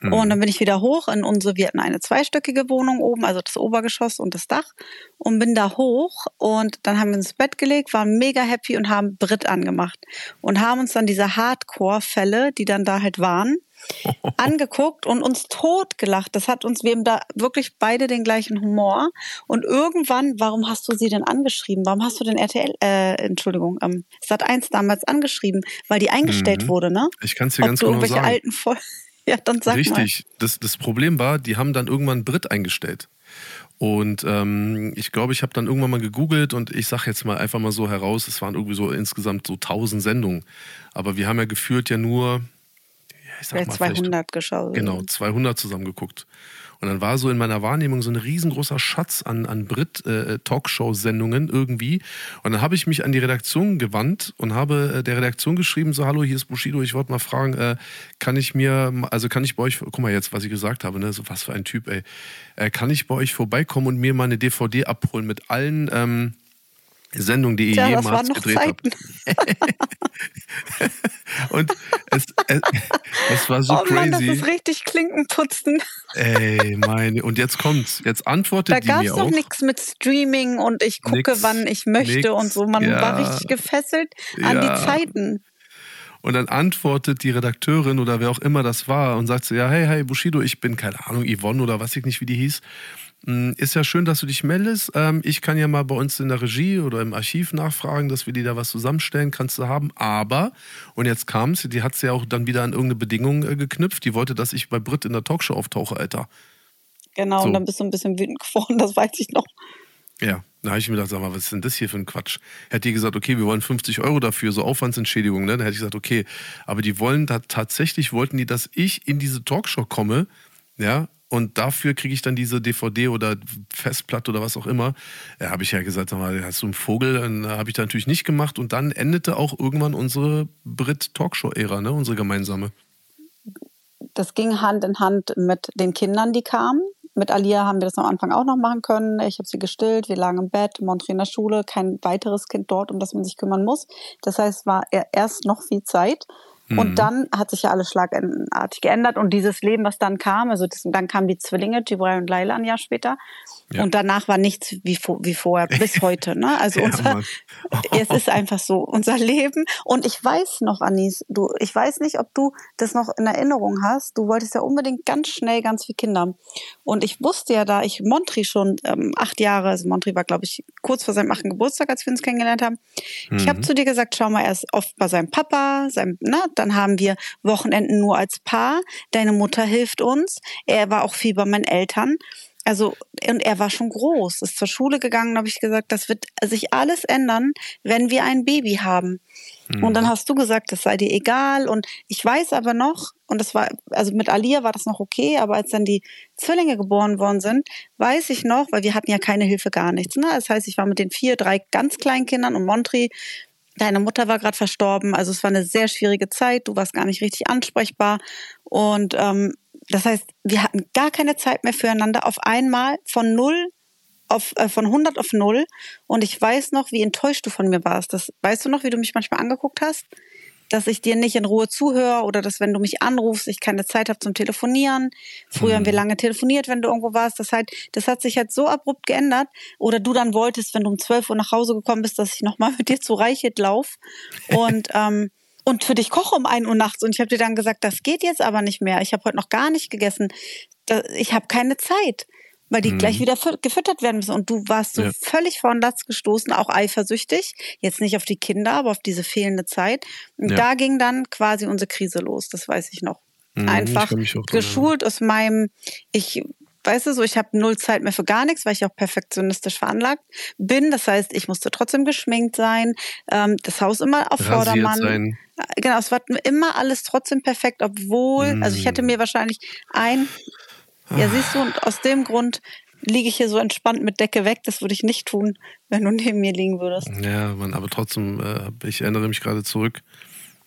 S1: Mhm.
S2: Und dann bin ich wieder hoch in unsere, wir hatten eine zweistöckige Wohnung oben, also das Obergeschoss und das Dach. Und bin da hoch und dann haben wir uns ins Bett gelegt, waren mega happy und haben Brit angemacht. Und haben uns dann diese Hardcore-Fälle, die dann da halt waren, <laughs> angeguckt und uns totgelacht. Das hat uns, wir haben da wirklich beide den gleichen Humor. Und irgendwann, warum hast du sie denn angeschrieben? Warum hast du den RTL, äh, Entschuldigung, ähm, Sat 1 damals angeschrieben? Weil die eingestellt
S1: Mhm.
S2: wurde, ne?
S1: Ich kann es dir
S2: Ob
S1: ganz
S2: du
S1: genau
S2: irgendwelche
S1: sagen.
S2: alten Folgen. <laughs> Ja, dann sag mal.
S1: Richtig. Das, das Problem war, die haben dann irgendwann Brit eingestellt. Und ähm, ich glaube, ich habe dann irgendwann mal gegoogelt und ich sage jetzt mal einfach mal so heraus, es waren irgendwie so insgesamt so 1000 Sendungen. Aber wir haben ja gefühlt ja nur, ich sag
S2: Vielleicht
S1: mal, vielleicht
S2: 200 geschaut.
S1: Genau, 200 zusammengeguckt. Und dann war so in meiner Wahrnehmung so ein riesengroßer Schatz an, an Brit-Talkshow-Sendungen irgendwie. Und dann habe ich mich an die Redaktion gewandt und habe äh, der Redaktion geschrieben, so, hallo, hier ist Bushido, ich wollte mal fragen, äh, kann ich mir, also kann ich bei euch, guck mal jetzt, was ich gesagt habe, ne, so was für ein Typ, ey. Äh, kann ich bei euch vorbeikommen und mir mal eine DVD abholen mit allen ähm, Sendungen, die ihr
S2: Tja, das
S1: jemals
S2: waren noch
S1: gedreht habt?
S2: Zeiten. <laughs>
S1: Und es, es, es war so
S2: oh Mann, das
S1: crazy.
S2: ist richtig Klinkenputzen.
S1: Ey, meine. Und jetzt kommt's. Jetzt antwortet
S2: Da
S1: die mir
S2: es noch
S1: auch.
S2: nichts mit Streaming und ich gucke,
S1: Nix,
S2: wann ich möchte
S1: nix,
S2: und so. Man
S1: ja.
S2: war richtig gefesselt an
S1: Ja.
S2: die Zeiten.
S1: Und dann antwortet die Redakteurin oder wer auch immer das war und sagt so, ja, hey, hey, Bushido, ich bin, keine Ahnung, Yvonne oder weiß ich nicht, wie die hieß. Mm, Ist ja schön, dass du dich meldest. Ähm, ich kann ja mal bei uns in der Regie oder im Archiv nachfragen, dass wir dir da was zusammenstellen, kannst du haben. Aber, und jetzt kam's, die hat ja auch dann wieder an irgendeine Bedingung äh, geknüpft. Die wollte, dass ich bei Brit in der Talkshow auftauche, Alter.
S2: Genau,
S1: So.
S2: und dann bist du ein bisschen wütend geworden, <laughs> das weiß ich noch.
S1: Ja, da habe ich mir gedacht, sag mal, was ist denn das hier für ein Quatsch? Hätte die gesagt, okay, wir wollen 50 Euro dafür, so Aufwandsentschädigung, ne? Dann hätte ich gesagt, okay, aber die wollen da tatsächlich, wollten die, dass ich in diese Talkshow komme, ja, und dafür kriege ich dann diese DVD oder Festplatte oder was auch immer. Ja, habe ich ja gesagt, sag mal, hast du einen Vogel? Dann habe ich da natürlich nicht gemacht und dann endete auch irgendwann unsere Brit-Talkshow-Ära, ne? Unsere gemeinsame.
S2: Das ging Hand in Hand mit den Kindern, die kamen. Mit Alia haben wir das am Anfang auch noch machen können. Ich habe sie gestillt, wir lagen im Bett, Montri in der Schule, kein weiteres Kind dort, um das man sich kümmern muss. Das heißt, es war erst noch viel Zeit.
S1: Mhm.
S2: Und dann hat sich ja alles schlagartig geändert und dieses Leben, was dann kam, also das, dann kamen die Zwillinge, Jibril und Laila ein Jahr später.
S1: Ja.
S2: Und danach war nichts wie, wie vorher, bis <laughs> heute. Ne? Also
S1: Ja,
S2: unser,
S1: Mann. <laughs>
S2: es ist einfach so, unser Leben. Und ich weiß noch, Anis, du, ich weiß nicht, ob du das noch in Erinnerung hast. Du wolltest ja unbedingt ganz schnell ganz viele Kinder. Und ich wusste ja, da ich Montri schon ähm, acht Jahre, also Montri war, glaube ich, kurz vor seinem achten Geburtstag, als wir uns kennengelernt haben. Ich habe zu dir gesagt, schau mal, er ist oft bei seinem Papa, seinem, na, dann haben wir Wochenenden nur als Paar. Deine Mutter hilft uns. Er war auch viel bei meinen Eltern. Also, und er war schon groß, ist zur Schule gegangen, habe ich gesagt, das wird sich alles ändern, wenn wir ein Baby haben. Und dann hast du gesagt, das sei dir egal. Und ich weiß aber noch, und das war, also mit Alia war das noch okay, aber als dann die Zwillinge geboren worden sind, weiß ich noch, weil wir hatten ja keine Hilfe, gar nichts. Ne? Das heißt, ich war mit den vier, drei ganz kleinen Kindern und Montri, deine Mutter war gerade verstorben. Also es war eine sehr schwierige Zeit. Du warst gar nicht richtig ansprechbar. Und ähm, das heißt, wir hatten gar keine Zeit mehr füreinander. Auf einmal von null auf, äh, von 100 auf null. Und ich weiß noch, wie enttäuscht du von mir warst. Das, weißt du noch, wie du mich manchmal angeguckt hast? Dass ich dir nicht in Ruhe zuhöre oder dass, wenn du mich anrufst, ich keine Zeit habe zum Telefonieren. Früher haben wir lange telefoniert, wenn du irgendwo warst. Das, halt, das hat sich jetzt so abrupt geändert. Oder du dann wolltest, wenn du um 12 Uhr nach Hause gekommen bist, dass ich nochmal <laughs> mit dir zu Reichelt lauf. Und, <laughs> ähm, und für dich koche um 1 Uhr nachts. Und ich habe dir dann gesagt, das geht jetzt aber nicht mehr. Ich habe heute noch gar nicht gegessen. Ich habe keine Zeit weil die gleich wieder fü- gefüttert werden müssen. Und du warst so
S1: Ja.
S2: völlig vor den Latz gestoßen, auch eifersüchtig. Jetzt nicht auf die Kinder, aber auf diese fehlende Zeit. Und
S1: Ja.
S2: da ging dann quasi unsere Krise los, das weiß ich noch.
S1: Mhm,
S2: Einfach
S1: ich
S2: geschult aus meinem, ich weißt du so, ich habe null Zeit mehr für gar nichts, weil ich auch perfektionistisch veranlagt bin. Das heißt, ich musste trotzdem geschminkt sein, ähm, das Haus immer auf
S1: Rasiert
S2: Vordermann.
S1: sein.
S2: Äh, Genau, es war immer alles trotzdem perfekt, obwohl, also ich hätte
S1: Mm.
S2: mir wahrscheinlich ein, ja siehst du, und aus dem Grund liege ich hier so entspannt mit Decke weg. Das würde ich nicht tun, wenn du neben mir liegen würdest.
S1: Ja, Mann, aber trotzdem, äh, ich erinnere mich gerade zurück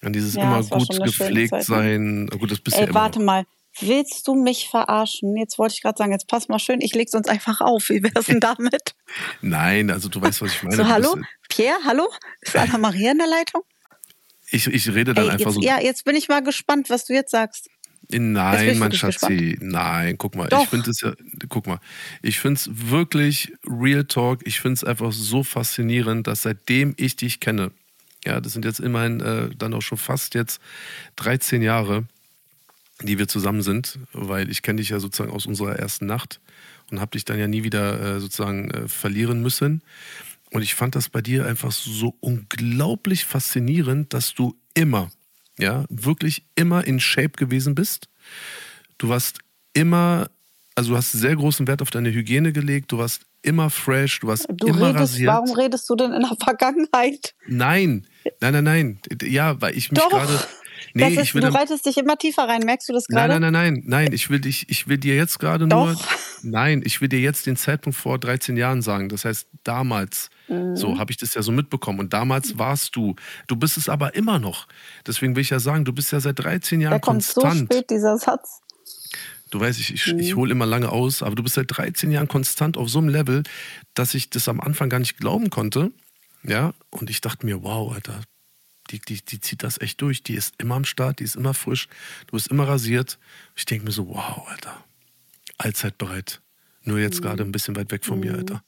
S1: an dieses
S2: Ja,
S1: immer gut gepflegt
S2: ne?
S1: sein. Gut, das bist
S2: Ey,
S1: ja
S2: warte mal. Willst du mich verarschen? Jetzt wollte ich gerade sagen, jetzt pass mal schön, ich leg's uns einfach auf. Wie wär's denn damit? <laughs>
S1: Nein, also du weißt, was ich meine.
S2: so, hallo? Pierre, hallo? Ist Anna Maria in der Leitung?
S1: Ich, ich rede dann
S2: Ey,
S1: einfach
S2: jetzt,
S1: so.
S2: ja, jetzt bin ich mal gespannt, was du jetzt sagst. Bin
S1: Nein, mein Schatzi, nein, guck mal,
S2: Doch.
S1: ich finde es ja, guck mal, ich finde es wirklich Real Talk, ich finde es einfach so faszinierend, dass seitdem ich dich kenne, ja, das sind jetzt immerhin äh, dann auch schon fast jetzt 13 Jahre, die wir zusammen sind, weil ich kenne dich ja sozusagen aus unserer ersten Nacht und habe dich dann ja nie wieder äh, sozusagen äh, verlieren müssen. Und ich fand das bei dir einfach so unglaublich faszinierend, dass du immer, ja, wirklich immer in Shape gewesen bist. Du warst immer, also du hast sehr großen Wert auf deine Hygiene gelegt, du warst immer fresh, du warst
S2: Du
S1: immer
S2: redest,
S1: rasiert.
S2: warum redest du denn in der Vergangenheit?
S1: Nein, nein, nein, nein. Ja, weil ich mich gerade. Nee,
S2: ist,
S1: ich will
S2: du reitest dich immer tiefer rein, merkst du das
S1: Nein,
S2: gerade?
S1: nein, nein, nein, nein. Ich will dich, ich will dir jetzt gerade nur, nein, ich will dir jetzt den Zeitpunkt vor 13 Jahren sagen. Das heißt, damals,
S2: Mhm.
S1: so habe ich das ja so mitbekommen. Und damals warst du. Du bist es aber immer noch. Deswegen will ich ja sagen, du bist ja seit 13
S2: Da
S1: Jahren
S2: kommt so
S1: konstant.
S2: spät dieser Satz.
S1: Du weißt, ich, ich,
S2: Mhm.
S1: ich hole immer lange aus, aber du bist seit 13 Jahren konstant auf so einem Level, dass ich das am Anfang gar nicht glauben konnte. Ja, und ich dachte mir, wow, Alter, die, die, die zieht das echt durch. Die ist immer am Start, die ist immer frisch, du bist immer rasiert. Ich denke mir so, wow, Alter, allzeit bereit. Nur
S2: Mhm.
S1: jetzt gerade ein bisschen weit weg von mir, Alter.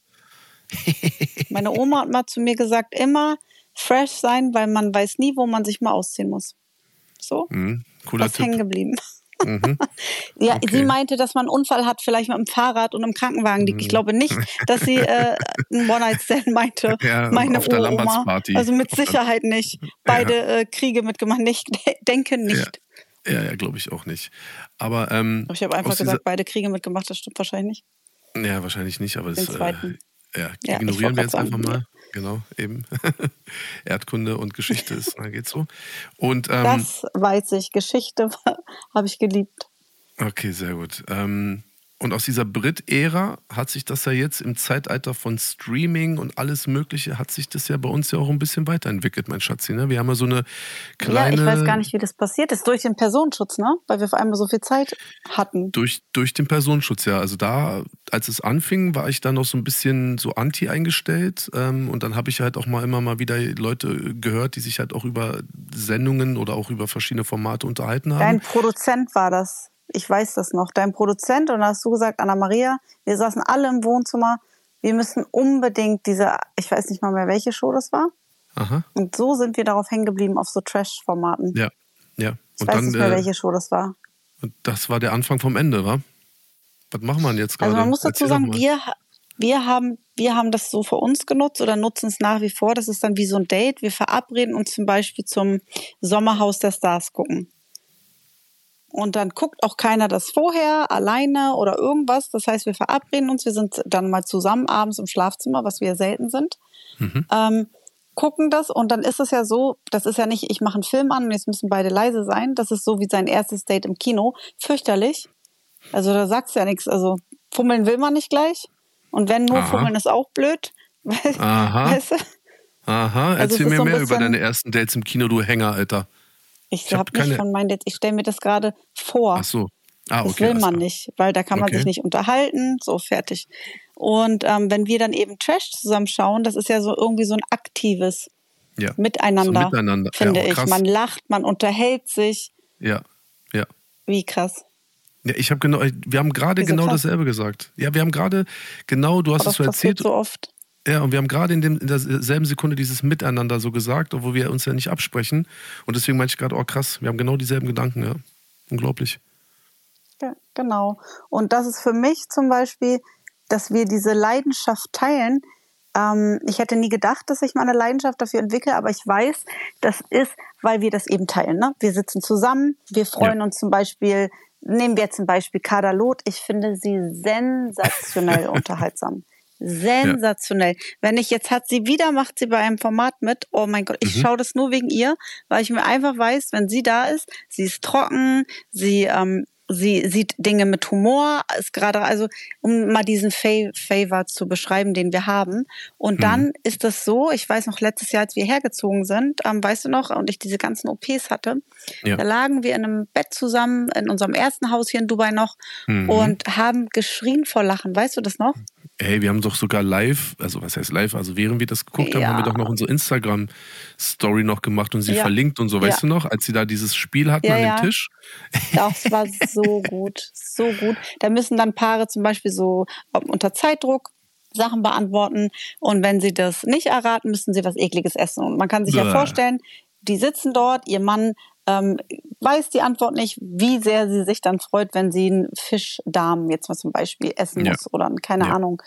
S1: <laughs>
S2: Meine Oma hat mal zu mir gesagt, immer fresh sein, weil man weiß nie, wo man sich mal ausziehen muss. So,
S1: Mhm, cooler
S2: was hängen
S1: Tipp.
S2: geblieben.
S1: Mhm. <laughs>
S2: ja,
S1: Okay.
S2: sie meinte, dass man einen Unfall hat, vielleicht mit dem Fahrrad und im Krankenwagen liegt. Ich glaube nicht, dass sie äh, einen One-Night-Stand <laughs> meinte.
S1: Ja,
S2: meine
S1: auf der. Lambertsparty.
S2: Also mit Sicherheit nicht. Beide äh, Kriege mitgemacht. Nicht, denke nicht.
S1: Ja, ja, glaube ich auch nicht. Aber ähm,
S2: Aber ich habe einfach gesagt, beide Kriege mitgemacht. Das stimmt wahrscheinlich nicht.
S1: Ja, wahrscheinlich nicht, aber das äh. Ja,
S2: Ja,
S1: ignorieren wir jetzt einfach mal. Genau, eben. <laughs> Erdkunde und Geschichte ist, na geht's so. Und ähm,
S2: Das weiß ich. Geschichte <laughs> habe ich geliebt.
S1: Okay, sehr gut. Ähm, und aus dieser Brit-Ära hat sich das ja jetzt im Zeitalter von Streaming und alles Mögliche, hat sich das ja bei uns ja auch ein bisschen weiterentwickelt, mein Schatzi. Ne? Wir haben ja so eine kleine.
S2: Ja, ich weiß gar nicht, wie das passiert ist. Durch den Personenschutz, ne? Weil wir auf einmal so viel Zeit hatten.
S1: Durch, durch den Personenschutz, ja. Also da, als es anfing, war ich da noch so ein bisschen so anti eingestellt. Ähm, und dann habe ich halt auch mal immer mal wieder Leute gehört, die sich halt auch über Sendungen oder auch über verschiedene Formate unterhalten haben.
S2: Dein Produzent war das. Ich weiß das noch. Dein Produzent. Und da hast du gesagt, Anna-Maria, wir saßen alle im Wohnzimmer. Wir müssen unbedingt diese, ich weiß nicht mal mehr, welche Show das war.
S1: Aha,
S2: Und so sind wir darauf hängen geblieben, auf so Trash-Formaten.
S1: ja. Ja.
S2: Ich
S1: Und
S2: weiß
S1: dann,
S2: nicht mehr,
S1: äh,
S2: welche Show das war.
S1: Und das war der Anfang vom Ende, wa? Was machen wir jetzt gerade?
S2: Also man muss dazu sagen, wir, wir, haben, wir haben das so für uns genutzt oder nutzen es nach wie vor. Das ist dann wie so ein Date. Wir verabreden uns zum Beispiel zum Sommerhaus der Stars gucken. Und dann guckt auch keiner das vorher, alleine oder irgendwas. Das heißt, wir verabreden uns, wir sind dann mal zusammen abends im Schlafzimmer, was wir selten sind.
S1: Mhm.
S2: Ähm, gucken das und dann ist es ja so, das ist ja nicht, ich mache einen Film an und jetzt müssen beide leise sein. Das ist so wie sein erstes Date im Kino. Fürchterlich. Also da sagst du ja nichts. Also fummeln will man nicht gleich. Und wenn nur
S1: Aha.
S2: fummeln ist auch blöd. <laughs>
S1: Aha.
S2: Weißt du?
S1: Aha,
S2: Also
S1: erzähl
S2: ist
S1: mir
S2: so
S1: mehr über deine ersten Dates im Kino, du Hänger, Alter.
S2: Ich,
S1: Ich hab
S2: habe nicht
S1: keine-
S2: von meinen Dates, ich stelle mir das gerade vor.
S1: Ach so. Ah, okay.
S2: Das will man
S1: klar.
S2: nicht, weil da kann man
S1: Okay.
S2: sich nicht unterhalten, so fertig. Und ähm, wenn wir dann eben Trash zusammen schauen, das ist ja so irgendwie so ein aktives
S1: Ja.
S2: Miteinander,
S1: So miteinander.
S2: finde
S1: Ja, auch
S2: ich. Man lacht, man unterhält sich.
S1: Ja, ja.
S2: Wie krass.
S1: Ja, ich habe genau, wir haben gerade genau
S2: krass?
S1: dasselbe gesagt. Ja, wir haben gerade genau, du hast es so erzählt.
S2: so oft.
S1: Ja, und wir haben gerade in, dem, in derselben Sekunde dieses Miteinander so gesagt, obwohl wir uns ja nicht absprechen. Und deswegen meinte ich gerade, oh krass, wir haben genau dieselben Gedanken, ja. Unglaublich.
S2: Ja, genau. Und das ist für mich zum Beispiel, dass wir diese Leidenschaft teilen. Ähm, ich hätte nie gedacht, dass ich meine Leidenschaft dafür entwickle, aber ich weiß, das ist, weil wir das eben teilen. Ne? Wir sitzen zusammen, wir freuen
S1: Ja.
S2: uns zum Beispiel, nehmen wir zum Beispiel Kader Loth. Ich finde sie sensationell <laughs> unterhaltsam. Sensationell. Wenn ich jetzt hat sie wieder, macht sie bei einem Format mit. Oh mein Gott, ich schaue das nur wegen ihr, weil ich mir einfach weiß, wenn sie da ist, sie ist trocken, sie, ähm, sie sieht Dinge mit Humor, ist gerade, also um mal diesen Fa Favor zu beschreiben, den wir haben. Und dann ist das so, ich weiß noch, letztes Jahr, als wir hergezogen sind, ähm, weißt du noch, und ich diese ganzen OPs hatte,
S1: Ja.
S2: da lagen wir in einem Bett zusammen, in unserem ersten Haus hier in Dubai noch,
S1: Mhm.
S2: und haben geschrien vor Lachen. Weißt du das noch?
S1: Ey, wir haben doch sogar live, also was heißt live, also während wir das geguckt haben,
S2: Ja.
S1: haben wir doch noch unsere Instagram-Story noch gemacht und sie
S2: Ja.
S1: verlinkt und so, weißt
S2: Ja.
S1: du noch, als sie da dieses Spiel hatten
S2: Ja,
S1: an dem
S2: ja.
S1: Tisch.
S2: Das war so <laughs> gut, so gut. Da müssen dann Paare zum Beispiel so ähm, unter Zeitdruck Sachen beantworten und wenn sie das nicht erraten, müssen sie was Ekliges essen. Und man kann sich ja
S1: Bäh.
S2: vorstellen, die sitzen dort, ihr Mann ähm, weiß die Antwort nicht, wie sehr sie sich dann freut, wenn sie einen Fischdarm jetzt mal zum Beispiel essen
S1: Ja.
S2: muss oder keine
S1: Ja.
S2: Ahnung.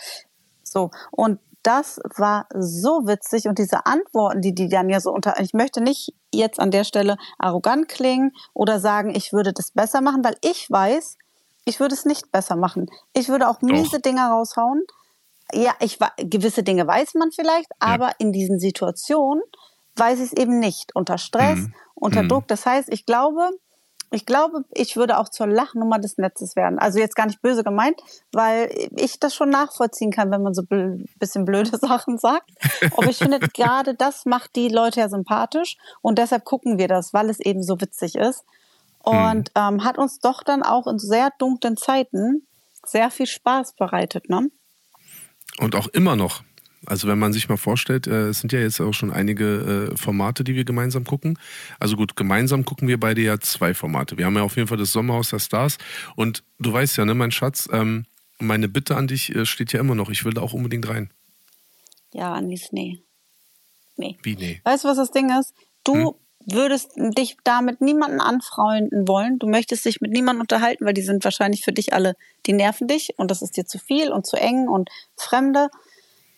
S2: So und das war so witzig und diese Antworten, die die dann ja so unter, ich möchte nicht jetzt an der Stelle arrogant klingen oder sagen, ich würde das besser machen, weil ich weiß, ich würde es nicht besser machen. Ich würde auch miese Dinge raushauen. Ja, ich gewisse Dinge weiß man vielleicht, aber in diesen Situationen weiß ich es eben nicht. Unter Stress,
S1: Mhm.
S2: unter
S1: Mhm.
S2: Druck. Das heißt, ich glaube, ich glaube, ich würde auch zur Lachnummer des Netzes werden. Also jetzt gar nicht böse gemeint, weil ich das schon nachvollziehen kann, wenn man so ein bisschen blöde <laughs> Sachen sagt. Aber ich finde, gerade das macht die Leute ja sympathisch und deshalb gucken wir das, weil es eben so witzig ist. Und ähm, hat uns doch dann auch in sehr dunklen Zeiten sehr viel Spaß bereitet, ne?
S1: Und auch immer noch. Also wenn man sich mal vorstellt, äh, es sind ja jetzt auch schon einige äh, Formate, die wir gemeinsam gucken. Also gut, gemeinsam gucken wir beide ja zwei Formate. Wir haben ja auf jeden Fall das Sommerhaus der Stars. Und du weißt ja, ne, mein Schatz, ähm, meine Bitte an dich äh, steht ja immer noch. Ich will da auch unbedingt rein.
S2: Ja, Anis, nee. Nee.
S1: Wie, nee?
S2: Weißt du, was das Ding ist? Du, würdest dich damit niemanden anfreunden wollen. Du möchtest dich mit niemandem unterhalten, weil die sind wahrscheinlich für dich alle, die nerven dich und das ist dir zu viel und zu eng und Fremde.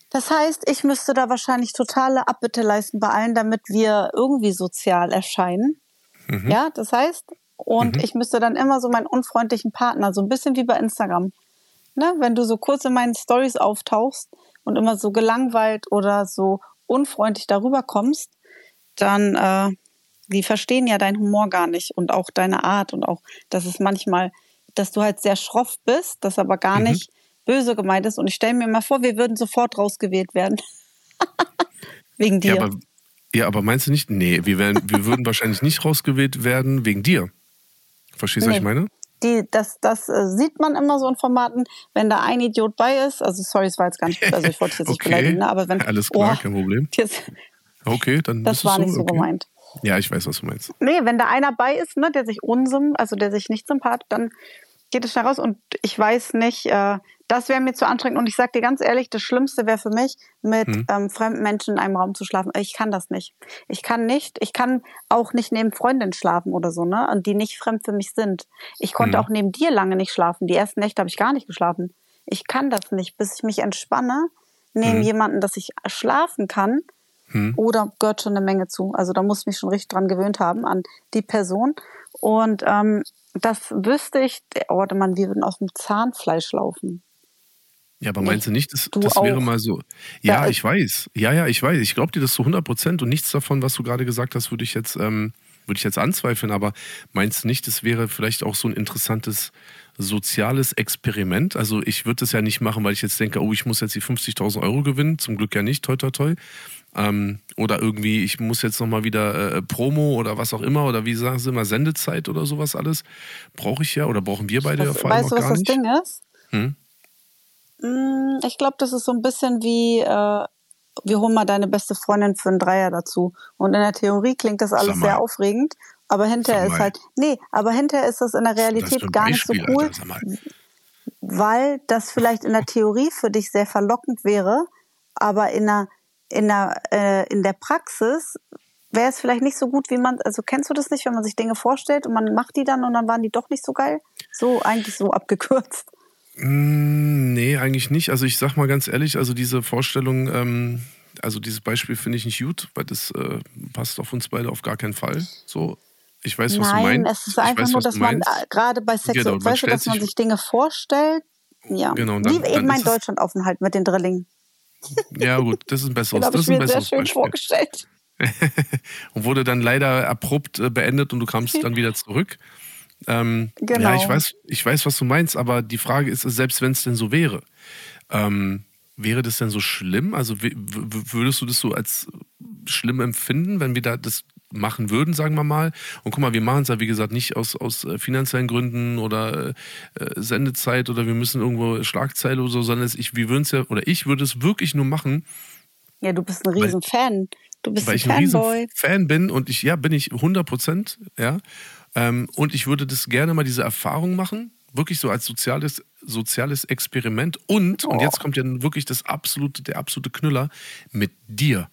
S2: Das heißt, ich müsste da wahrscheinlich totale Abbitte leisten bei allen, damit wir irgendwie sozial erscheinen. Mhm. Ja, das heißt, und mhm. ich müsste dann immer so meinen unfreundlichen Partner, so ein bisschen wie bei Instagram. Ne? Wenn du so kurz in meinen Stories auftauchst und immer so gelangweilt oder so unfreundlich darüber kommst, dann, äh, die verstehen ja deinen Humor gar nicht und auch deine Art und auch, dass es manchmal, dass du halt sehr schroff bist, das aber gar mhm. nicht böse gemeint ist. Und ich stelle mir mal vor, wir würden sofort rausgewählt werden. <laughs> wegen dir.
S1: Ja aber, ja, aber meinst du nicht? Nee, wir, werden, wir würden wahrscheinlich nicht rausgewählt werden wegen dir. Verstehst du, nee. was ich meine?
S2: Die, das, das äh, sieht man immer so in Formaten, wenn da ein Idiot bei ist. Also, sorry, es war jetzt gar nicht, also ich wollte jetzt nicht <laughs> okay. beleidigen, ne, aber wenn.
S1: Alles klar, oh, kein Problem. <laughs> Jetzt, okay, dann.
S2: Das war nicht so okay. gemeint.
S1: Ja, ich weiß, was du meinst.
S2: Nee, wenn da einer bei ist, ne, der sich unsym, also der sich nicht sympathisch, dann geht es schnell raus und ich weiß nicht, äh, das wäre mir zu anstrengend. Und ich sag dir ganz ehrlich, das Schlimmste wäre für mich, mit hm. ähm, fremden Menschen in einem Raum zu schlafen. Ich kann das nicht. Ich kann nicht, ich kann auch nicht neben Freundinnen schlafen oder so, ne? Und die nicht fremd für mich sind. Ich konnte hm. auch neben dir lange nicht schlafen. Die ersten Nächte habe ich gar nicht geschlafen. Ich kann das nicht, bis ich mich entspanne, neben hm. jemanden, dass ich schlafen kann. Hm. Oder gehört schon eine Menge zu. Also da muss ich mich schon richtig dran gewöhnt haben an die Person. Und ähm, das wüsste ich, oh, warte mal, wir würden aus dem Zahnfleisch laufen.
S1: Ja, aber meinst du nicht, das, das wäre mal so? Ja, ja, ich weiß. Ja, ja, ich weiß. Ich glaube dir das zu 100 Prozent und nichts davon, was du gerade gesagt hast, würde ich jetzt, ähm, würde ich jetzt anzweifeln. Aber meinst du nicht, das wäre vielleicht auch so ein interessantes soziales Experiment? Also ich würde das ja nicht machen, weil ich jetzt denke, oh, ich muss jetzt die 50.000 Euro gewinnen. Zum Glück ja nicht, toi, toi, toi. Ähm, oder irgendwie, ich muss jetzt nochmal wieder äh, Promo oder was auch immer, oder wie sagen sie immer, Sendezeit oder sowas alles. Brauche ich ja oder brauchen wir beide
S2: ja vor allem Weißt du, was das Ding ist? Hm? Mm, ich glaube, das ist so ein bisschen wie, äh, wir holen mal deine beste Freundin für einen Dreier dazu. Und in der Theorie klingt das alles sehr aufregend, aber hinterher ist halt, nee, aber hinterher ist das in der Realität gar nicht so cool, Alter, weil das vielleicht in der Theorie für dich sehr verlockend wäre, aber in der, in der, äh, in der Praxis wäre es vielleicht nicht so gut, wie man, also kennst du das nicht, wenn man sich Dinge vorstellt und man macht die dann und dann waren die doch nicht so geil? So eigentlich so abgekürzt.
S1: Mm, nee, eigentlich nicht. Also ich sag mal ganz ehrlich, also diese Vorstellung, ähm, also dieses Beispiel finde ich nicht gut, weil das äh, passt auf uns beide auf gar keinen Fall. So, ich weiß, was
S2: Nein,
S1: du meinst.
S2: Nein, es ist einfach weiß, nur, dass man äh, gerade bei Sex genau, weißt du, dass man sich Dinge vorstellt. Ja, genau, dann, wie eben mein Deutschlandaufenthalt mit den Drillingen.
S1: Ja gut, das ist ein besseres.
S2: Den <laughs>
S1: das
S2: ist ein mir sehr schön Beispiel. vorgestellt. <laughs>
S1: und wurde dann leider abrupt äh, beendet und du kamst dann wieder zurück. Ähm, genau. Ja, ich weiß, ich weiß, was du meinst, aber die Frage ist, selbst wenn es denn so wäre, ähm, wäre das denn so schlimm? Also würdest du das so als schlimm empfinden, wenn wir da das machen würden, sagen wir mal. Und guck mal, wir machen es ja, wie gesagt, nicht aus, aus äh, finanziellen Gründen oder äh, Sendezeit oder wir müssen irgendwo Schlagzeile oder so, sondern ich, wir würden es ja, oder ich würde es wirklich nur machen.
S2: Ja, du bist ein riesen weil, Fan. Du bist
S1: weil ein ich ein riesen Fan bin und ich, ja, bin ich 100 Prozent, ja. Ähm, und ich würde das gerne mal diese Erfahrung machen, wirklich so als soziales, soziales Experiment. Und, oh. und jetzt kommt ja wirklich das absolute, der absolute Knüller, mit dir.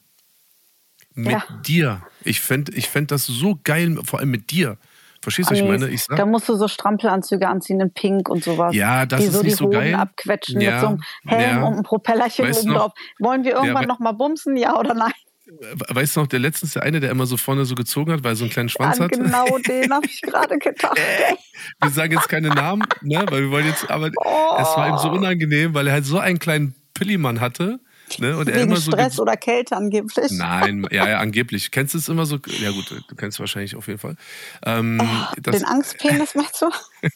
S1: Mit ja. dir. Ich fände ich fänd das so geil, vor allem mit dir. Verstehst du, was ich meine? Ich
S2: sag, da musst du so Strampelanzüge anziehen in Pink und sowas.
S1: Ja, das die ist so nicht die so Hoden geil.
S2: abquetschen ja, mit so einem Helm ja. und einem Propellerchen weißt oben drauf. Wollen wir irgendwann ja, noch bumsen, ja oder nein?
S1: Weißt du noch, der letztens der eine, der immer so vorne so gezogen hat, weil er so einen kleinen Schwanz
S2: ja,
S1: hat?
S2: Genau den habe ich gerade gedacht. <laughs>
S1: wir sagen jetzt keine Namen, ne, weil wir wollen jetzt, aber oh. es war ihm so unangenehm, weil er halt so einen kleinen Pillimann hatte. Ne, und
S2: Wegen
S1: er immer
S2: so Stress oder Kälte angeblich.
S1: Nein, ja, ja, <laughs> angeblich. Kennst du es immer so? Ja gut, du kennst es wahrscheinlich auf jeden Fall. Ähm,
S2: oh, das, den Angstpenis meinst du?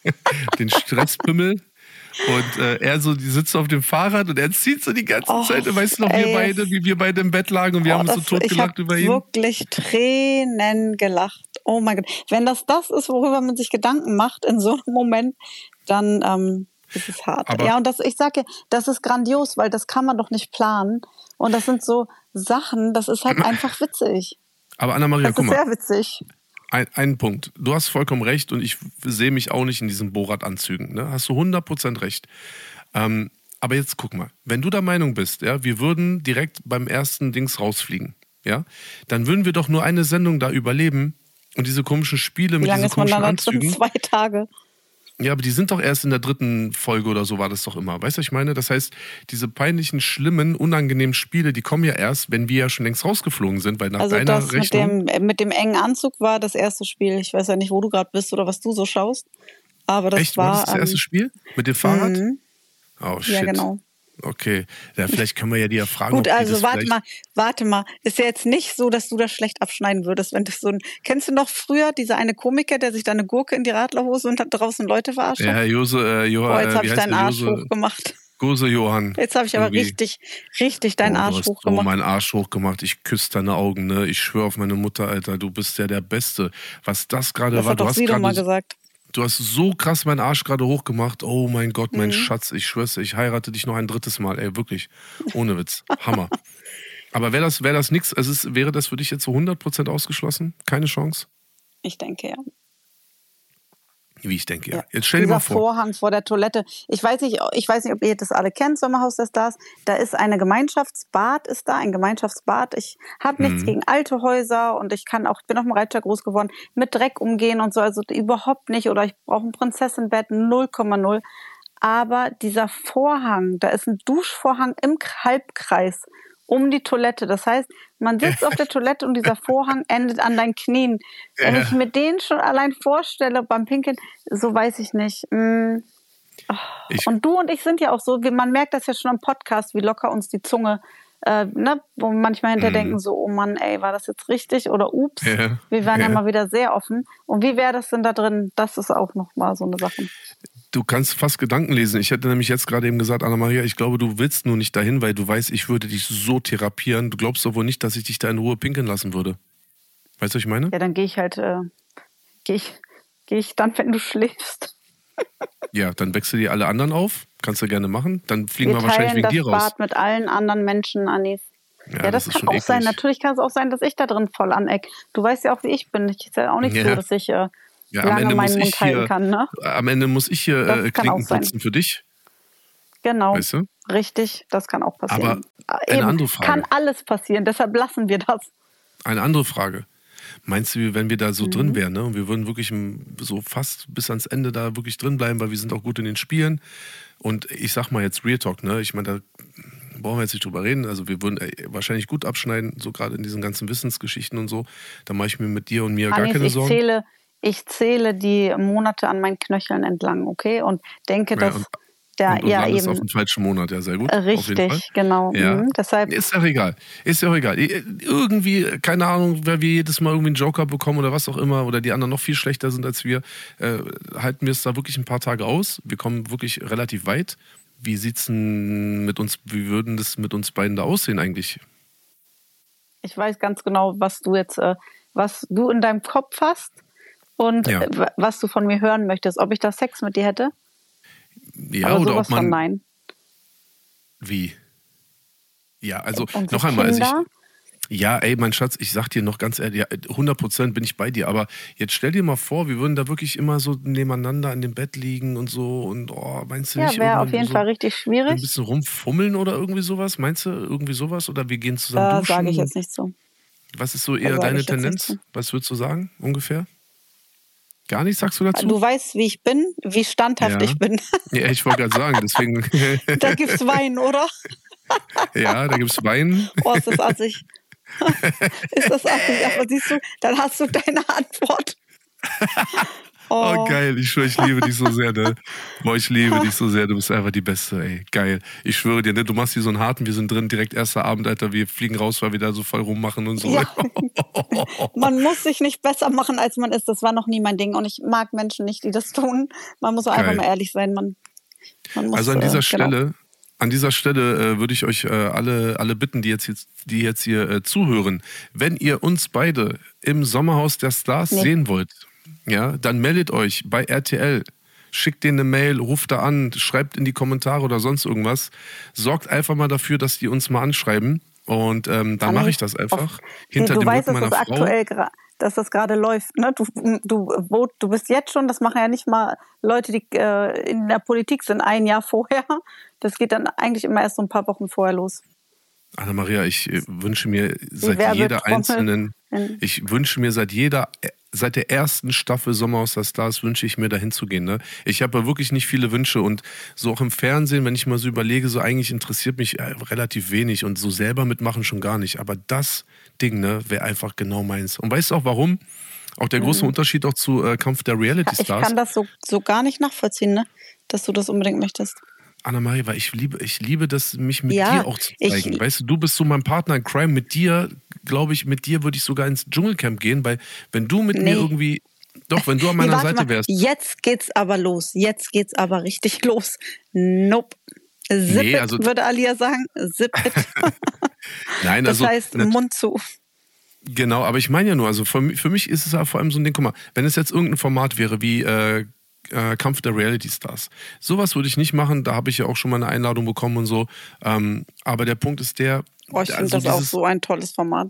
S2: <laughs>
S1: den Stresspimmel. Und äh, er so, die sitzt auf dem Fahrrad und er zieht so die ganze oh, Zeit. Weißt du noch, ey. wir beide, wie wir beide im Bett lagen und wir oh, haben uns so totgelacht über ihn. Ich
S2: habe wirklich Tränen gelacht. Oh mein Gott. Wenn das das ist, worüber man sich Gedanken macht in so einem Moment, dann ähm, ist es hart. Aber ja, und das, ich sage, das ist grandios, weil das kann man doch nicht planen. Und das sind so Sachen, das ist halt <clears throat> einfach witzig.
S1: Aber Anna-Maria, guck mal.
S2: Das ist sehr witzig
S1: ein, ein Punkt. Du hast vollkommen recht und ich sehe mich auch nicht in diesen Borat-Anzügen. Ne? Hast du 100% recht. Ähm, aber jetzt guck mal, wenn du der Meinung bist, ja, wir würden direkt beim ersten Dings rausfliegen, ja, dann würden wir doch nur eine Sendung da überleben und diese komischen Spiele
S2: Wie
S1: mit
S2: lange
S1: diesen
S2: ist man
S1: komischen? <laughs> Anzügen.
S2: Zwei Tage.
S1: Ja, aber die sind doch erst in der dritten Folge oder so war das doch immer. Weißt du, was ich meine? Das heißt, diese peinlichen, schlimmen, unangenehmen Spiele, die kommen ja erst, wenn wir ja schon längst rausgeflogen sind, weil nach
S2: Also
S1: deiner
S2: das mit
S1: Rechnung.
S2: dem, äh, mit dem engen Anzug war das erste Spiel. Ich weiß ja nicht, wo du gerade bist oder was du so schaust. Aber das
S1: Echt, war
S2: war.
S1: das das
S2: ähm,
S1: erste Spiel? Mit dem Fahrrad?
S2: mhm.
S1: Oh shit.
S2: Ja, genau.
S1: Okay. Ja, vielleicht können wir ja die ja fragen.
S2: Gut, also warte mal, warte mal. Ist ja jetzt nicht so, dass du das schlecht abschneiden würdest, wenn das so ein. Kennst du noch früher dieser eine Komiker, der sich da eine Gurke in die Radlerhose und hat draußen Leute verarscht?
S1: Ja, Jose, äh, Johann,
S2: oh, jetzt
S1: äh,
S2: habe ich deinen? Arsch
S1: Jose,
S2: hochgemacht.
S1: Gose Johann.
S2: Jetzt habe ich aber
S1: Irgendwie.
S2: richtig, richtig deinen
S1: oh,
S2: Arsch
S1: du hast
S2: hochgemacht.
S1: meinen Arsch hochgemacht. Ich küsse deine Augen, ne? Ich schwöre auf meine Mutter, Alter. Du bist ja der Beste. Was das gerade
S2: das
S1: war,
S2: hat
S1: du
S2: doch
S1: hast
S2: sie doch mal
S1: gerade so-
S2: gesagt.
S1: Du hast so krass meinen Arsch gerade hochgemacht. Oh mein Gott, mein
S2: Mhm.
S1: Schatz, ich schwör's ich heirate dich noch ein drittes Mal, ey, wirklich. Ohne Witz. Hammer. <laughs> Aber wäre das, wär das nix, also wäre das für dich jetzt so 100% ausgeschlossen? Keine Chance?
S2: Ich denke ja.
S1: Wie ich denke, ja. Jetzt stell dir mal vor.
S2: Vorhang vor der Toilette. Ich weiß nicht, ich weiß nicht, ob ihr das alle kennt, Sommerhaus der Stars. Da ist eine Gemeinschaftsbad, ist da ein Gemeinschaftsbad. Ich habe nichts
S1: Mhm.
S2: gegen alte Häuser und ich kann auch, ich bin auf dem Reitschlag groß geworden, mit Dreck umgehen und so, also überhaupt nicht. Oder ich brauche ein Prinzessinbett 0,0. Aber dieser Vorhang, da ist ein Duschvorhang im Halbkreis um die Toilette. Das heißt, man sitzt auf der <laughs> Toilette und dieser Vorhang endet an deinen Knien. Wenn
S1: Ja.
S2: ich mir den schon allein vorstelle beim Pinkeln, so weiß ich nicht. Mm.
S1: Ich,
S2: Und du und ich sind ja auch so, wie, man merkt das ja schon am Podcast, wie locker uns die Zunge, äh, ne, wo wir manchmal hinterher denken, so, oh Mann, ey, war das jetzt richtig oder ups.
S1: Mhm. Ja.
S2: Wir waren ja.
S1: Ja.
S2: mal wieder sehr offen. Und wie wäre das denn da drin? Das ist auch nochmal so eine Sache.
S1: Du kannst fast Gedanken lesen. Ich hätte nämlich jetzt gerade eben gesagt, Anna-Maria, ich glaube, du willst nur nicht dahin, weil du weißt, ich würde dich so therapieren. Du glaubst doch wohl nicht, dass ich dich da in Ruhe pinkeln lassen würde. Weißt du, was ich meine?
S2: Ja, dann gehe ich halt, äh, gehe ich, gehe ich dann, wenn du schläfst.
S1: Ja, dann wechsel dir alle anderen auf. Kannst du gerne machen. Dann fliegen wir,
S2: Wir
S1: wahrscheinlich wegen
S2: das
S1: dir raus.
S2: Bad mit allen anderen Menschen, Anis.
S1: Ja,
S2: Ja,
S1: das
S2: das, kann auch sein.
S1: eklig.
S2: Natürlich kann es auch sein, dass ich da drin voll aneck. Du weißt ja auch, wie ich bin. Ich ist ja auch nicht
S1: Ja.
S2: so, dass ich äh,
S1: Ja, am Ende muss ich hier,
S2: kann. Ne?
S1: am Ende muss ich hier äh, Klinken putzen für dich.
S2: Genau.
S1: Weißt du?
S2: Richtig, das kann auch passieren.
S1: Aber eine andere Frage.
S2: Kann alles passieren, deshalb lassen wir das.
S1: Eine andere Frage. Meinst du, wenn wir da so
S2: Mhm.
S1: drin wären, ne? Und wir würden wirklich so fast bis ans Ende da wirklich drin bleiben, weil wir sind auch gut in den Spielen. Und ich sag mal jetzt Real Talk, ne? Ich meine, da brauchen wir jetzt nicht drüber reden. Also wir würden äh, wahrscheinlich gut abschneiden, so gerade in diesen ganzen Wissensgeschichten und so. Da mache ich mir mit dir und mir gar
S2: Anis,
S1: keine
S2: ich
S1: Sorgen.
S2: zähle, ich zähle die Monate an meinen Knöcheln entlang, okay? Und denke,
S1: Ja,
S2: dass
S1: und-
S2: der
S1: und, und
S2: ja eben
S1: auf den falschen Monat, ja, sehr gut.
S2: richtig, genau.
S1: Ja.
S2: Mhm, deshalb
S1: Ist ja auch egal. Ist ja auch egal. Irgendwie, keine Ahnung, weil wir jedes Mal irgendwie einen Joker bekommen oder was auch immer oder die anderen noch viel schlechter sind als wir, äh, halten wir es da wirklich ein paar Tage aus. Wir kommen wirklich relativ weit. Wie sieht's denn mit uns, wie würden das mit uns beiden da aussehen eigentlich?
S2: ich weiß ganz genau, was du jetzt, äh, was du in deinem Kopf hast und
S1: Ja.
S2: wa- was du von mir hören möchtest. Ob ich da Sex mit dir hätte?
S1: Ja,
S2: Aber
S1: oder
S2: sowas
S1: ob man.
S2: von nein.
S1: Wie? Ja, also
S2: Und
S1: noch einmal, also ich? Ja, ey, mein Schatz, ich sag dir noch ganz ehrlich, ja, 100% bin ich bei dir. Aber jetzt stell dir mal vor, wir würden da wirklich immer so nebeneinander in dem Bett liegen und so. Und oh, meinst du
S2: Ja,
S1: nicht
S2: wäre auf jeden
S1: so
S2: Fall richtig
S1: ein
S2: schwierig.
S1: bisschen rumfummeln oder irgendwie sowas? Meinst du irgendwie sowas? Oder wir gehen zusammen
S2: Da
S1: duschen?
S2: sage ich jetzt nicht so.
S1: Was ist so
S2: Da
S1: eher
S2: sag
S1: deine Tendenz? Was würdest du sagen, ungefähr? Gar nichts sagst du dazu?
S2: Du weißt, wie ich bin, wie standhaft
S1: Ja.
S2: ich bin.
S1: ja, ich wollte gerade sagen, deswegen. <laughs>
S2: da gibt's Wein, oder? <laughs>
S1: ja, da gibt's Wein.
S2: Oh, ist das assig. <laughs> ist das assig? Aber siehst du, dann hast du deine Antwort.
S1: Oh, geil. Ich schwöre, ich liebe dich so sehr, ne? <laughs> Boah, ich liebe dich so sehr. Du bist einfach die Beste, ey. Geil. Ich schwöre dir, ne? Du machst hier so einen harten, wir sind drin, direkt erster Abend, Alter. Wir fliegen raus, weil wir da so voll rummachen und so.
S2: Ja. <laughs> Man muss sich nicht besser machen, als man ist. Das war noch nie mein Ding. Und ich mag Menschen nicht, die das tun. Man muss einfach
S1: Geil.
S2: mal ehrlich sein. Man, man muss,
S1: Also an dieser
S2: äh,
S1: Stelle,
S2: Genau.
S1: an dieser Stelle äh, würde ich euch äh, alle, alle bitten, die jetzt, jetzt, die jetzt hier äh, zuhören, wenn ihr uns beide im Sommerhaus der Stars
S2: Nee.
S1: sehen wollt, ja, dann meldet euch bei RTL. Schickt denen eine Mail, ruft da an, schreibt in die Kommentare oder sonst irgendwas. Sorgt einfach mal dafür, dass die uns mal anschreiben. Und ähm, dann mache ich das einfach.
S2: auf-
S1: hinter
S2: du
S1: dem
S2: weißt,
S1: Rücken
S2: dass
S1: meiner
S2: das
S1: Frau.
S2: aktuell dass das gerade läuft. Ne? Du, du, du bist jetzt schon, das machen ja nicht mal Leute, die äh, in der Politik sind, ein Jahr <laughs> vorher. Das geht dann eigentlich immer erst so ein paar Wochen vorher los.
S1: Anna-Maria, ich äh, wünsche mir seit jeder einzelnen, ich wünsche mir seit jeder, seit der ersten Staffel Sommerhaus der Stars wünsche ich mir dahin zu gehen. Ne? Ich habe ja wirklich nicht viele Wünsche und so auch im Fernsehen, wenn ich mal so überlege, so eigentlich interessiert mich äh, relativ wenig und so selber mitmachen schon gar nicht. Aber das Ding, ne, wäre einfach genau meins. Und weißt du auch warum? Auch der große mhm. Unterschied auch zu äh, Kampf der Reality Stars.
S2: Ich kann das so, so gar nicht nachvollziehen, ne? dass du das unbedingt möchtest.
S1: Anna-Marie, weil ich liebe, ich liebe das, mich mit ja, dir auch zu zeigen. Ich, weißt du, du bist so mein Partner in Crime. Mit dir, glaube ich, mit dir würde ich sogar ins Dschungelcamp gehen, weil wenn du mit nee. mir irgendwie, doch, wenn du an meiner nee, Seite mal. wärst.
S2: Jetzt geht's aber los. Jetzt geht's aber richtig <laughs> los. Nope. Zip nee, also, würde Alia sagen. Zip it. <laughs>
S1: Nein,
S2: das
S1: also.
S2: Das heißt, Mund zu.
S1: Genau, aber ich meine ja nur, also für, für mich ist es ja vor allem so ein Ding, guck mal, wenn es jetzt irgendein Format wäre wie äh, äh, Kampf der Reality Stars. Sowas würde ich nicht machen, da habe ich ja auch schon mal eine Einladung bekommen und so. Ähm, aber der Punkt ist der.
S2: Oh, ich also finde das auch so ein tolles Format.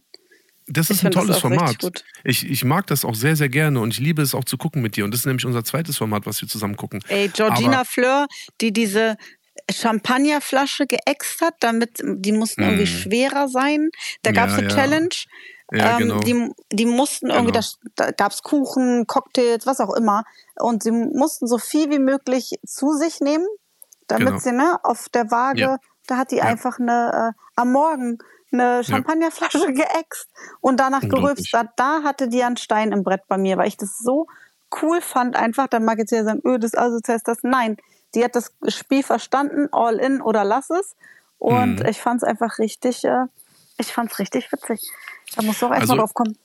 S1: Das ist ein tolles Format. Ich, ich mag das auch sehr, sehr gerne und ich liebe es auch zu gucken mit dir. Und das ist nämlich unser zweites Format, was wir zusammen gucken.
S2: Ey, Georgina Aber, Fleur, die diese Champagnerflasche geäxt hat, damit die mussten irgendwie mm. schwerer sein. Da gab es ja, eine ja. Challenge. Ja, ähm, genau. die, die mussten irgendwie, genau. da, da gab es Kuchen, Cocktails, was auch immer. Und sie mussten so viel wie möglich zu sich nehmen, damit genau. sie ne, auf der Waage, ja. da hat die ja. einfach eine äh, am Morgen eine Champagnerflasche ja. <laughs> geäxt und danach gerülpst. Da, da hatte die einen Stein im Brett bei mir, weil ich das so cool fand. Einfach, dann mag jetzt ja sagen, öh, das asozial ist das. Nein, die hat das Spiel verstanden, all in oder lass es. Und mhm. ich fand es einfach richtig, äh, ich fand es richtig witzig. Da musst du auch erstmal also, drauf kommen.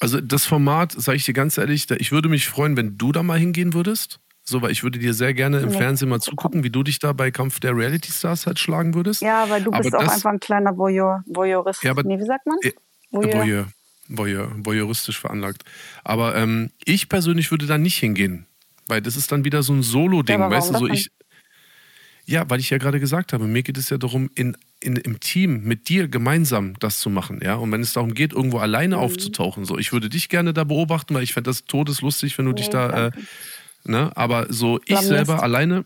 S1: Also das Format, sage ich dir ganz ehrlich, ich würde mich freuen, wenn du da mal hingehen würdest. So, weil ich würde dir sehr gerne im ja. Fernsehen mal zugucken, wie du dich da bei Kampf der Reality Stars halt schlagen würdest.
S2: Ja, weil du bist aber auch einfach ein kleiner Voyeur, Voyeurist. Ja, aber, nee, wie sagt man? Äh,
S1: Voyeur. Voyeur. Voyeur. Voyeuristisch veranlagt. Aber ähm, ich persönlich würde da nicht hingehen. Weil das ist dann wieder so ein Solo-Ding, ja, weißt du, so ich. Ja, weil ich ja gerade gesagt habe, mir geht es ja darum, in in, im Team mit dir gemeinsam das zu machen, ja. Und wenn es darum geht, irgendwo alleine mhm. aufzutauchen, so, ich würde dich gerne da beobachten, weil ich fände das todeslustig, wenn du nee, dich da, äh, ne, aber so ich selber alleine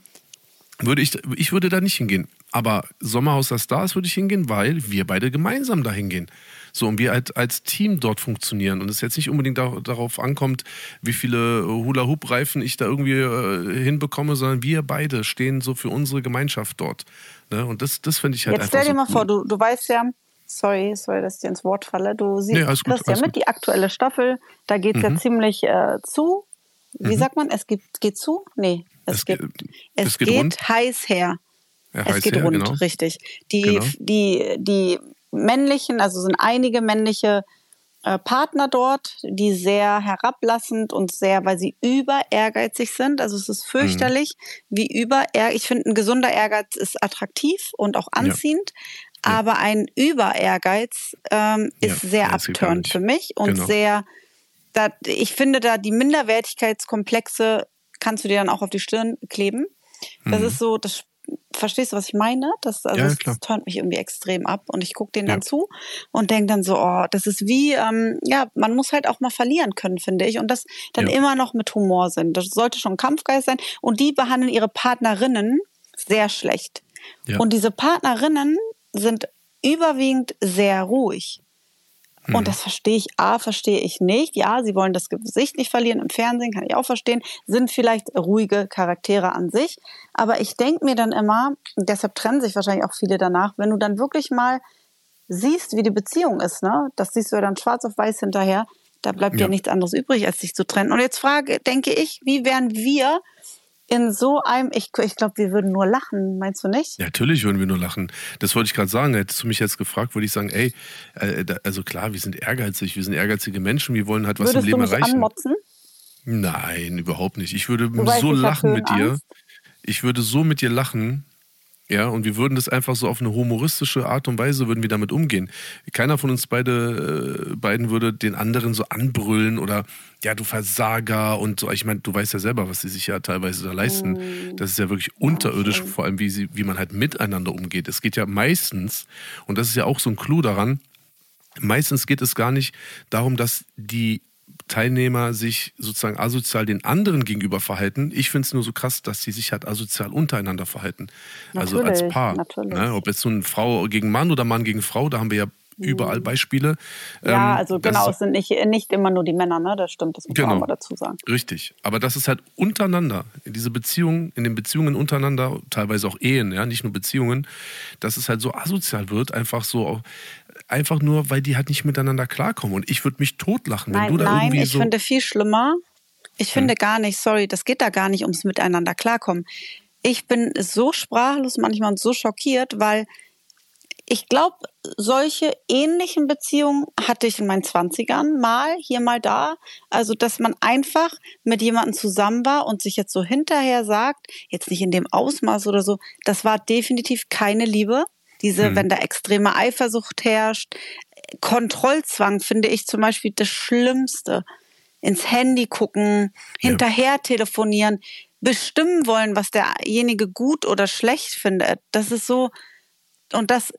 S1: würde ich, ich würde da nicht hingehen. Aber Sommerhaus der Stars würde ich hingehen, weil wir beide gemeinsam da hingehen. So, und wir halt als Team dort funktionieren. Und es jetzt nicht unbedingt da, darauf ankommt, wie viele Hula-Hoop-Reifen ich da irgendwie äh, hinbekomme, sondern wir beide stehen so für unsere Gemeinschaft dort. Ne? Und das, das finde ich halt
S2: Jetzt. Stell dir
S1: so
S2: mal cool. vor, du, du weißt ja, sorry, sorry, dass ich dir ins Wort falle. Du siehst nee, gut, das ja mit, gut. die aktuelle Staffel, da geht es mhm. ja ziemlich äh, zu. Wie mhm. sagt man? Es geht, geht zu? Nee, es, es geht, es, geht, geht heiß her. Ja, es geht her, rund, genau. richtig. Die, genau. die, die männlichen, also sind einige männliche äh, Partner dort, die sehr herablassend und sehr, weil sie über ehrgeizig sind. Also es ist fürchterlich, mhm. wie über Ich finde, ein gesunder Ehrgeiz ist attraktiv und auch anziehend. Ja. Aber ja. ein Über-Ehrgeiz ähm, ist ja, sehr abturnt für mich und genau. sehr, da, ich finde da die Minderwertigkeitskomplexe kannst du dir dann auch auf die Stirn kleben. Das mhm. ist so, das verstehst du, was ich meine? Das, also ja, das turnt mich irgendwie extrem ab und ich gucke denen ja. dann zu und denke dann so, oh, das ist wie, ähm, ja, man muss halt auch mal verlieren können, finde ich. Und das dann ja. immer noch mit Humor sind. Das sollte schon Kampfgeist sein. Und die behandeln ihre Partnerinnen sehr schlecht. Und diese Partnerinnen sind überwiegend sehr ruhig. Und mhm. das verstehe ich, A, verstehe ich nicht. Ja, sie wollen das Gesicht nicht verlieren im Fernsehen, kann ich auch verstehen. Sind vielleicht ruhige Charaktere an sich. Aber ich denke mir dann immer, deshalb trennen sich wahrscheinlich auch viele danach, wenn du dann wirklich mal siehst, wie die Beziehung ist, ne? Das siehst du ja dann schwarz auf weiß hinterher. Da bleibt ja, ja nichts anderes übrig, als sich zu trennen. Und jetzt frage, denke ich, wie wären wir in so einem, ich, ich glaube, wir würden nur lachen, meinst du nicht?
S1: Ja, natürlich würden wir nur lachen. Das wollte ich gerade sagen. Hättest du mich jetzt gefragt, würde ich sagen, ey, äh, da, also klar, wir sind ehrgeizig, wir sind ehrgeizige Menschen, wir wollen halt was
S2: Würdest
S1: im Leben
S2: du mich
S1: erreichen.
S2: Anmotzen?
S1: Nein, überhaupt nicht. Ich würde du so lachen mit dir. Ich würde so mit dir lachen. Ja, und wir würden das einfach so auf eine humoristische Art und Weise würden wir damit umgehen. Keiner von uns beide, äh, beiden würde den anderen so anbrüllen oder ja, du Versager und so. Ich meine, du weißt ja selber, was sie sich ja teilweise da leisten. Mm. Das ist ja wirklich unterirdisch, vor allem wie, sie, wie man halt miteinander umgeht. Es geht ja meistens, und das ist ja auch so ein Clou daran, meistens geht es gar nicht darum, dass die Teilnehmer sich sozusagen asozial den anderen gegenüber verhalten. Ich finde es nur so krass, dass sie sich halt asozial untereinander verhalten. also als
S2: Natürlich,
S1: Paar.
S2: natürlich.
S1: Ne? Ob jetzt so eine Frau gegen Mann oder Mann gegen Frau, da haben wir ja überall Beispiele.
S2: Ja,
S1: Ähm,
S2: also genau, es sind nicht, nicht immer nur die Männer, ne? Das stimmt, das muss man
S1: Genau.
S2: auch mal dazu sagen.
S1: Richtig. Aber das ist halt untereinander, in diese Beziehungen, in den Beziehungen untereinander, teilweise auch Ehen, ja, nicht nur Beziehungen, dass es halt so asozial wird, einfach so, einfach nur, weil die halt nicht miteinander klarkommen. Und ich würde mich totlachen, wenn
S2: Nein,
S1: du da
S2: nein,
S1: irgendwie
S2: ich
S1: so. Hm.
S2: finde viel schlimmer. Ich finde gar nicht, sorry, das geht da gar nicht ums Miteinander klarkommen. Ich bin so sprachlos manchmal und so schockiert, weil ich glaube, solche ähnlichen Beziehungen hatte ich in meinen Zwanzigern mal, hier mal da. Also, dass man einfach mit jemandem zusammen war und sich jetzt so hinterher sagt, jetzt nicht in dem Ausmaß oder so, das war definitiv keine Liebe. Diese, wenn da extreme Eifersucht herrscht, Kontrollzwang finde ich zum Beispiel das Schlimmste. Ins Handy gucken, hinterher telefonieren, bestimmen wollen, was derjenige gut oder schlecht findet. Das ist so, und das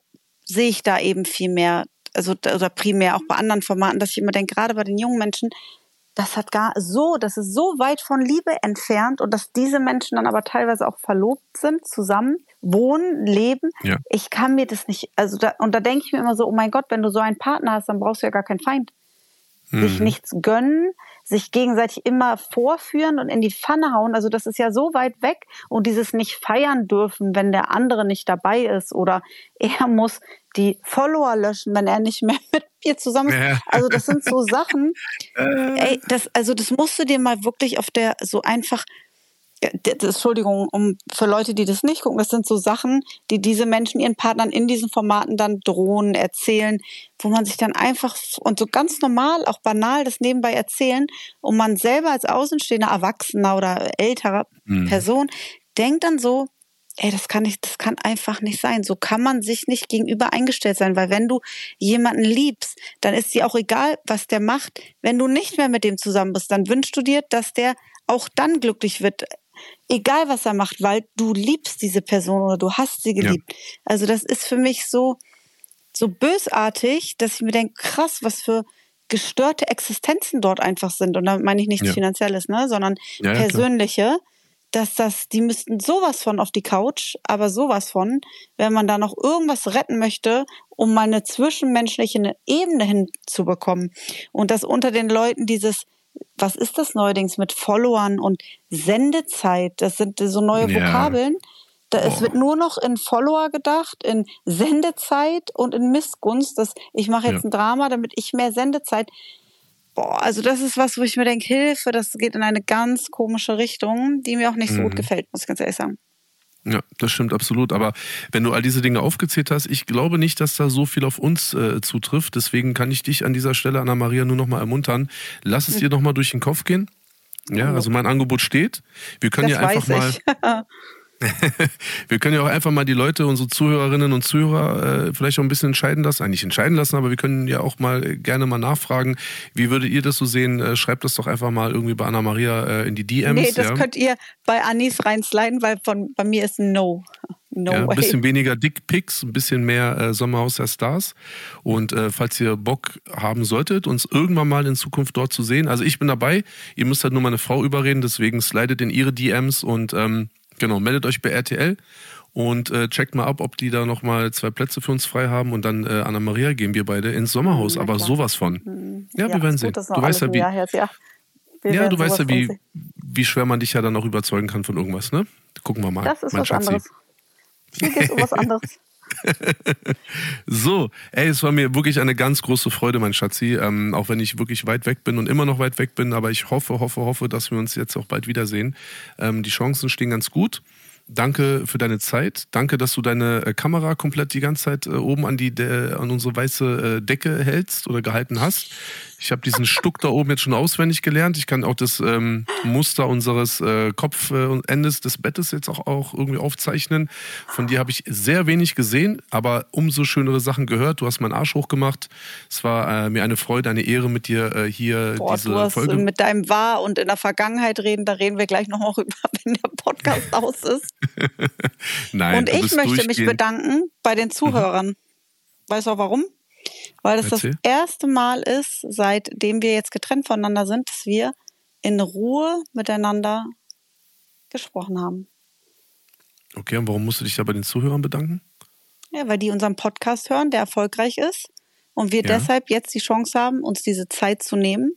S2: sehe ich da eben viel mehr, also oder primär auch bei anderen Formaten, dass ich immer denke, gerade bei den jungen Menschen, das hat gar so, das ist so weit von Liebe entfernt und dass diese Menschen dann aber teilweise auch verlobt sind, zusammen wohnen, leben.
S1: Ja.
S2: Ich kann mir das nicht, also da, und da denke ich mir immer so, oh mein Gott, wenn du so einen Partner hast, dann brauchst du ja gar keinen Feind. Sich nichts gönnen, sich gegenseitig immer vorführen und in die Pfanne hauen. Also das ist ja so weit weg und dieses nicht feiern dürfen, wenn der andere nicht dabei ist oder <laughs> er muss die Follower löschen, wenn er nicht mehr <laughs> mit mir zusammen ist.
S1: Ja.
S2: Also das sind so <laughs> Sachen. Ey, das, also das musst du dir mal wirklich auf der so einfach Entschuldigung, um für Leute, die das nicht gucken, das sind so Sachen, die diese Menschen ihren Partnern in diesen Formaten dann drohen, erzählen, wo man sich dann einfach und so ganz normal, auch banal das nebenbei erzählen und man selber als außenstehender Erwachsener oder älterer Person denkt dann so, ey, das kann nicht, das kann einfach nicht sein. So kann man sich nicht gegenüber eingestellt sein, weil wenn du jemanden liebst, dann ist dir auch egal, was der macht. Wenn du nicht mehr mit dem zusammen bist, dann wünschst du dir, dass der auch dann glücklich wird, egal was er macht, weil du liebst diese Person oder du hast sie geliebt. Also das ist für mich so, so bösartig, dass ich mir denke, krass, was für gestörte Existenzen dort einfach sind. Und damit meine ich nichts
S1: Ja.
S2: Finanzielles, ne, sondern
S1: Ja, ja,
S2: persönliche. Dass das, die müssten sowas von auf die Couch, aber sowas von, wenn man da noch irgendwas retten möchte, um mal eine zwischenmenschliche Ebene hinzubekommen. Und dass unter den Leuten dieses, was ist das neuerdings mit Followern und Sendezeit, das sind so neue
S1: Ja.
S2: Vokabeln. Da, es wird nur noch in Follower gedacht, in Sendezeit und in Missgunst. Das, ich mache jetzt
S1: Ja.
S2: ein Drama, damit ich mehr Sendezeit. Boah, also das ist was, wo ich mir denke, Hilfe, das geht in eine ganz komische Richtung, die mir auch nicht so
S1: Mhm.
S2: gut gefällt, muss ich ganz ehrlich sagen.
S1: Ja, das stimmt absolut. Aber wenn du all diese Dinge aufgezählt hast, ich glaube nicht, dass da so viel auf uns äh, zutrifft. Deswegen kann ich dich an dieser Stelle, Anna-Maria, nur noch mal ermuntern. Lass es dir noch mal durch den Kopf gehen. Ja, also mein Angebot steht. Wir können
S2: Das
S1: ja einfach mal. <laughs> <laughs> wir können ja auch einfach mal die Leute, unsere Zuhörerinnen und Zuhörer, äh, vielleicht auch ein bisschen entscheiden lassen, eigentlich entscheiden lassen, aber wir können ja auch mal äh, gerne mal nachfragen, wie würdet ihr das so sehen? Äh, schreibt das doch einfach mal irgendwie bei Anna-Maria äh, in die DMs.
S2: nee, das
S1: ja?
S2: könnt ihr bei Anis reinsliden, weil von, bei mir ist ein No. No
S1: ja, ein bisschen weniger Dickpics, ein bisschen mehr äh, Sommerhaus der Stars. Und äh, falls ihr Bock haben solltet, uns irgendwann mal in Zukunft dort zu sehen, also ich bin dabei, ihr müsst halt nur meine Frau überreden, deswegen slidet in ihre DMs und ähm, genau, meldet euch bei RTL und äh, checkt mal ab, ob die da nochmal zwei Plätze für uns frei haben und dann äh, Anna-Maria gehen wir beide ins Sommerhaus,
S2: Na
S1: aber
S2: klar.
S1: sowas von. Ja, wir
S2: ist
S1: werden sehen. Du weißt ja, wie,
S2: her ja. Wir
S1: ja, du weißt ja, wie,
S2: sehen.
S1: wie schwer man dich ja dann auch überzeugen kann von irgendwas, ne? Gucken wir mal.
S2: Das ist
S1: mein
S2: was
S1: Schatzi.
S2: anderes. Hier geht um was anderes. <laughs> <laughs>
S1: So, ey, es war mir wirklich eine ganz große Freude, mein Schatzi. Ähm, auch wenn ich wirklich weit weg bin und immer noch weit weg bin, aber ich hoffe, hoffe, hoffe, dass wir uns jetzt auch bald wiedersehen. Ähm, die Chancen stehen ganz gut. Danke für deine Zeit. Danke, dass du deine äh, Kamera komplett die ganze Zeit äh, oben an, die, De an unsere weiße äh, Decke hältst oder gehalten hast. Ich habe diesen Stuck da oben jetzt schon auswendig gelernt. Ich kann auch das ähm, Muster unseres äh, Kopfendes des Bettes jetzt auch, auch irgendwie aufzeichnen. Von dir habe ich sehr wenig gesehen, aber umso schönere Sachen gehört. Du hast meinen Arsch hochgemacht. Es war äh, mir eine Freude, eine Ehre mit dir äh, hier
S2: Boah,
S1: diese
S2: du hast
S1: Folge.
S2: mit deinem War und in der Vergangenheit reden, da reden wir gleich noch mal <laughs> rüber, wenn der Podcast aus ist. <laughs>
S1: Nein,
S2: und ich möchte mich bedanken bei den Zuhörern. Weißt du auch warum? Weil das
S1: Erzähl.
S2: das erste Mal ist, seitdem wir jetzt getrennt voneinander sind, dass wir in Ruhe miteinander gesprochen haben.
S1: Okay, und warum musst du dich da bei den Zuhörern bedanken?
S2: Ja, weil die unseren Podcast hören, der erfolgreich ist. Und wir
S1: Ja.
S2: deshalb jetzt die Chance haben, uns diese Zeit zu nehmen.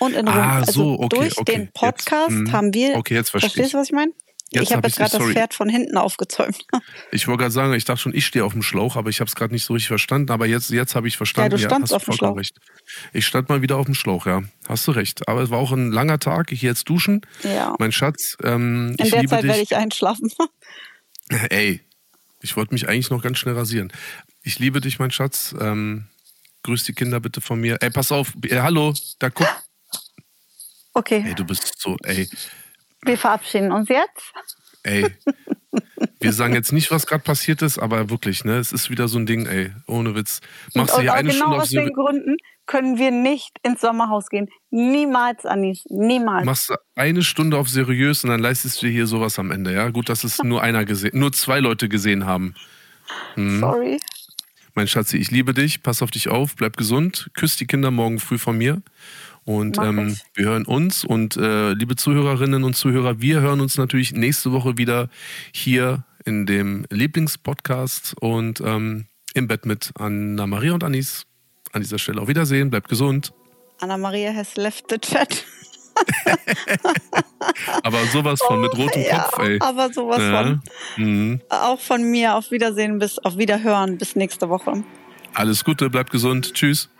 S2: Und in Ruhe.
S1: Ah,
S2: also
S1: so, okay,
S2: durch
S1: okay.
S2: den
S1: Jetzt,
S2: Podcast
S1: mhm.
S2: haben wir.
S1: Okay, jetzt verstehe
S2: Verstehst du, was ich meine?
S1: Jetzt
S2: ich habe
S1: hab
S2: jetzt gerade das. Pferd von hinten aufgezäumt. <laughs>
S1: Ich wollte gerade sagen, ich dachte schon, ich stehe auf dem Schlauch, aber ich habe es gerade nicht so richtig verstanden. Aber jetzt, jetzt habe ich verstanden.
S2: Ja, du standst
S1: hast
S2: auf dem Schlauch.
S1: recht. Ich stand mal wieder auf dem Schlauch, ja. Hast du recht. Aber es war auch ein langer Tag. Ich gehe jetzt duschen.
S2: Ja.
S1: Mein Schatz, ähm,
S2: In
S1: ich
S2: der
S1: liebe
S2: Zeit
S1: dich.
S2: werde ich einschlafen. <laughs>
S1: Ey, ich wollte mich eigentlich noch ganz schnell rasieren. Ich liebe dich, mein Schatz. Ähm, grüß die Kinder bitte von mir. Ey, pass auf. Äh, hallo, da guck.
S2: Okay,
S1: Ey, du bist so, ey,
S2: wir verabschieden uns jetzt.
S1: ey. <laughs> Wir sagen jetzt nicht, was gerade passiert ist, aber wirklich, ne? Es ist wieder so ein Ding, ey. Ohne Witz. Machst du hier eine
S2: genau
S1: Stunde auf
S2: aus den Gründen können wir nicht ins Sommerhaus gehen. Niemals, Anis. Niemals.
S1: machst du eine Stunde auf seriös und dann leistest du hier sowas am Ende, ja? Gut, dass es <laughs> nur einer gesehen, nur zwei Leute gesehen haben. Mhm.
S2: Sorry.
S1: Mein Schatzi, ich liebe dich, pass auf dich auf, bleib gesund, küss die Kinder morgen früh von mir. Und ähm, wir hören uns und äh, liebe Zuhörerinnen und Zuhörer, wir hören uns natürlich nächste Woche wieder hier in dem Lieblingspodcast und ähm, im Bett mit Anna Maria und Anis. An dieser Stelle auf Wiedersehen, bleibt gesund.
S2: Anna-Maria has left the chat. <laughs>
S1: Aber sowas von mit rotem
S2: ja,
S1: Kopf, ey.
S2: aber sowas
S1: Ja.
S2: von.
S1: Mhm.
S2: Auch von mir. Auf Wiedersehen bis, auf Wiederhören. Bis nächste Woche.
S1: Alles Gute, bleibt gesund. Tschüss.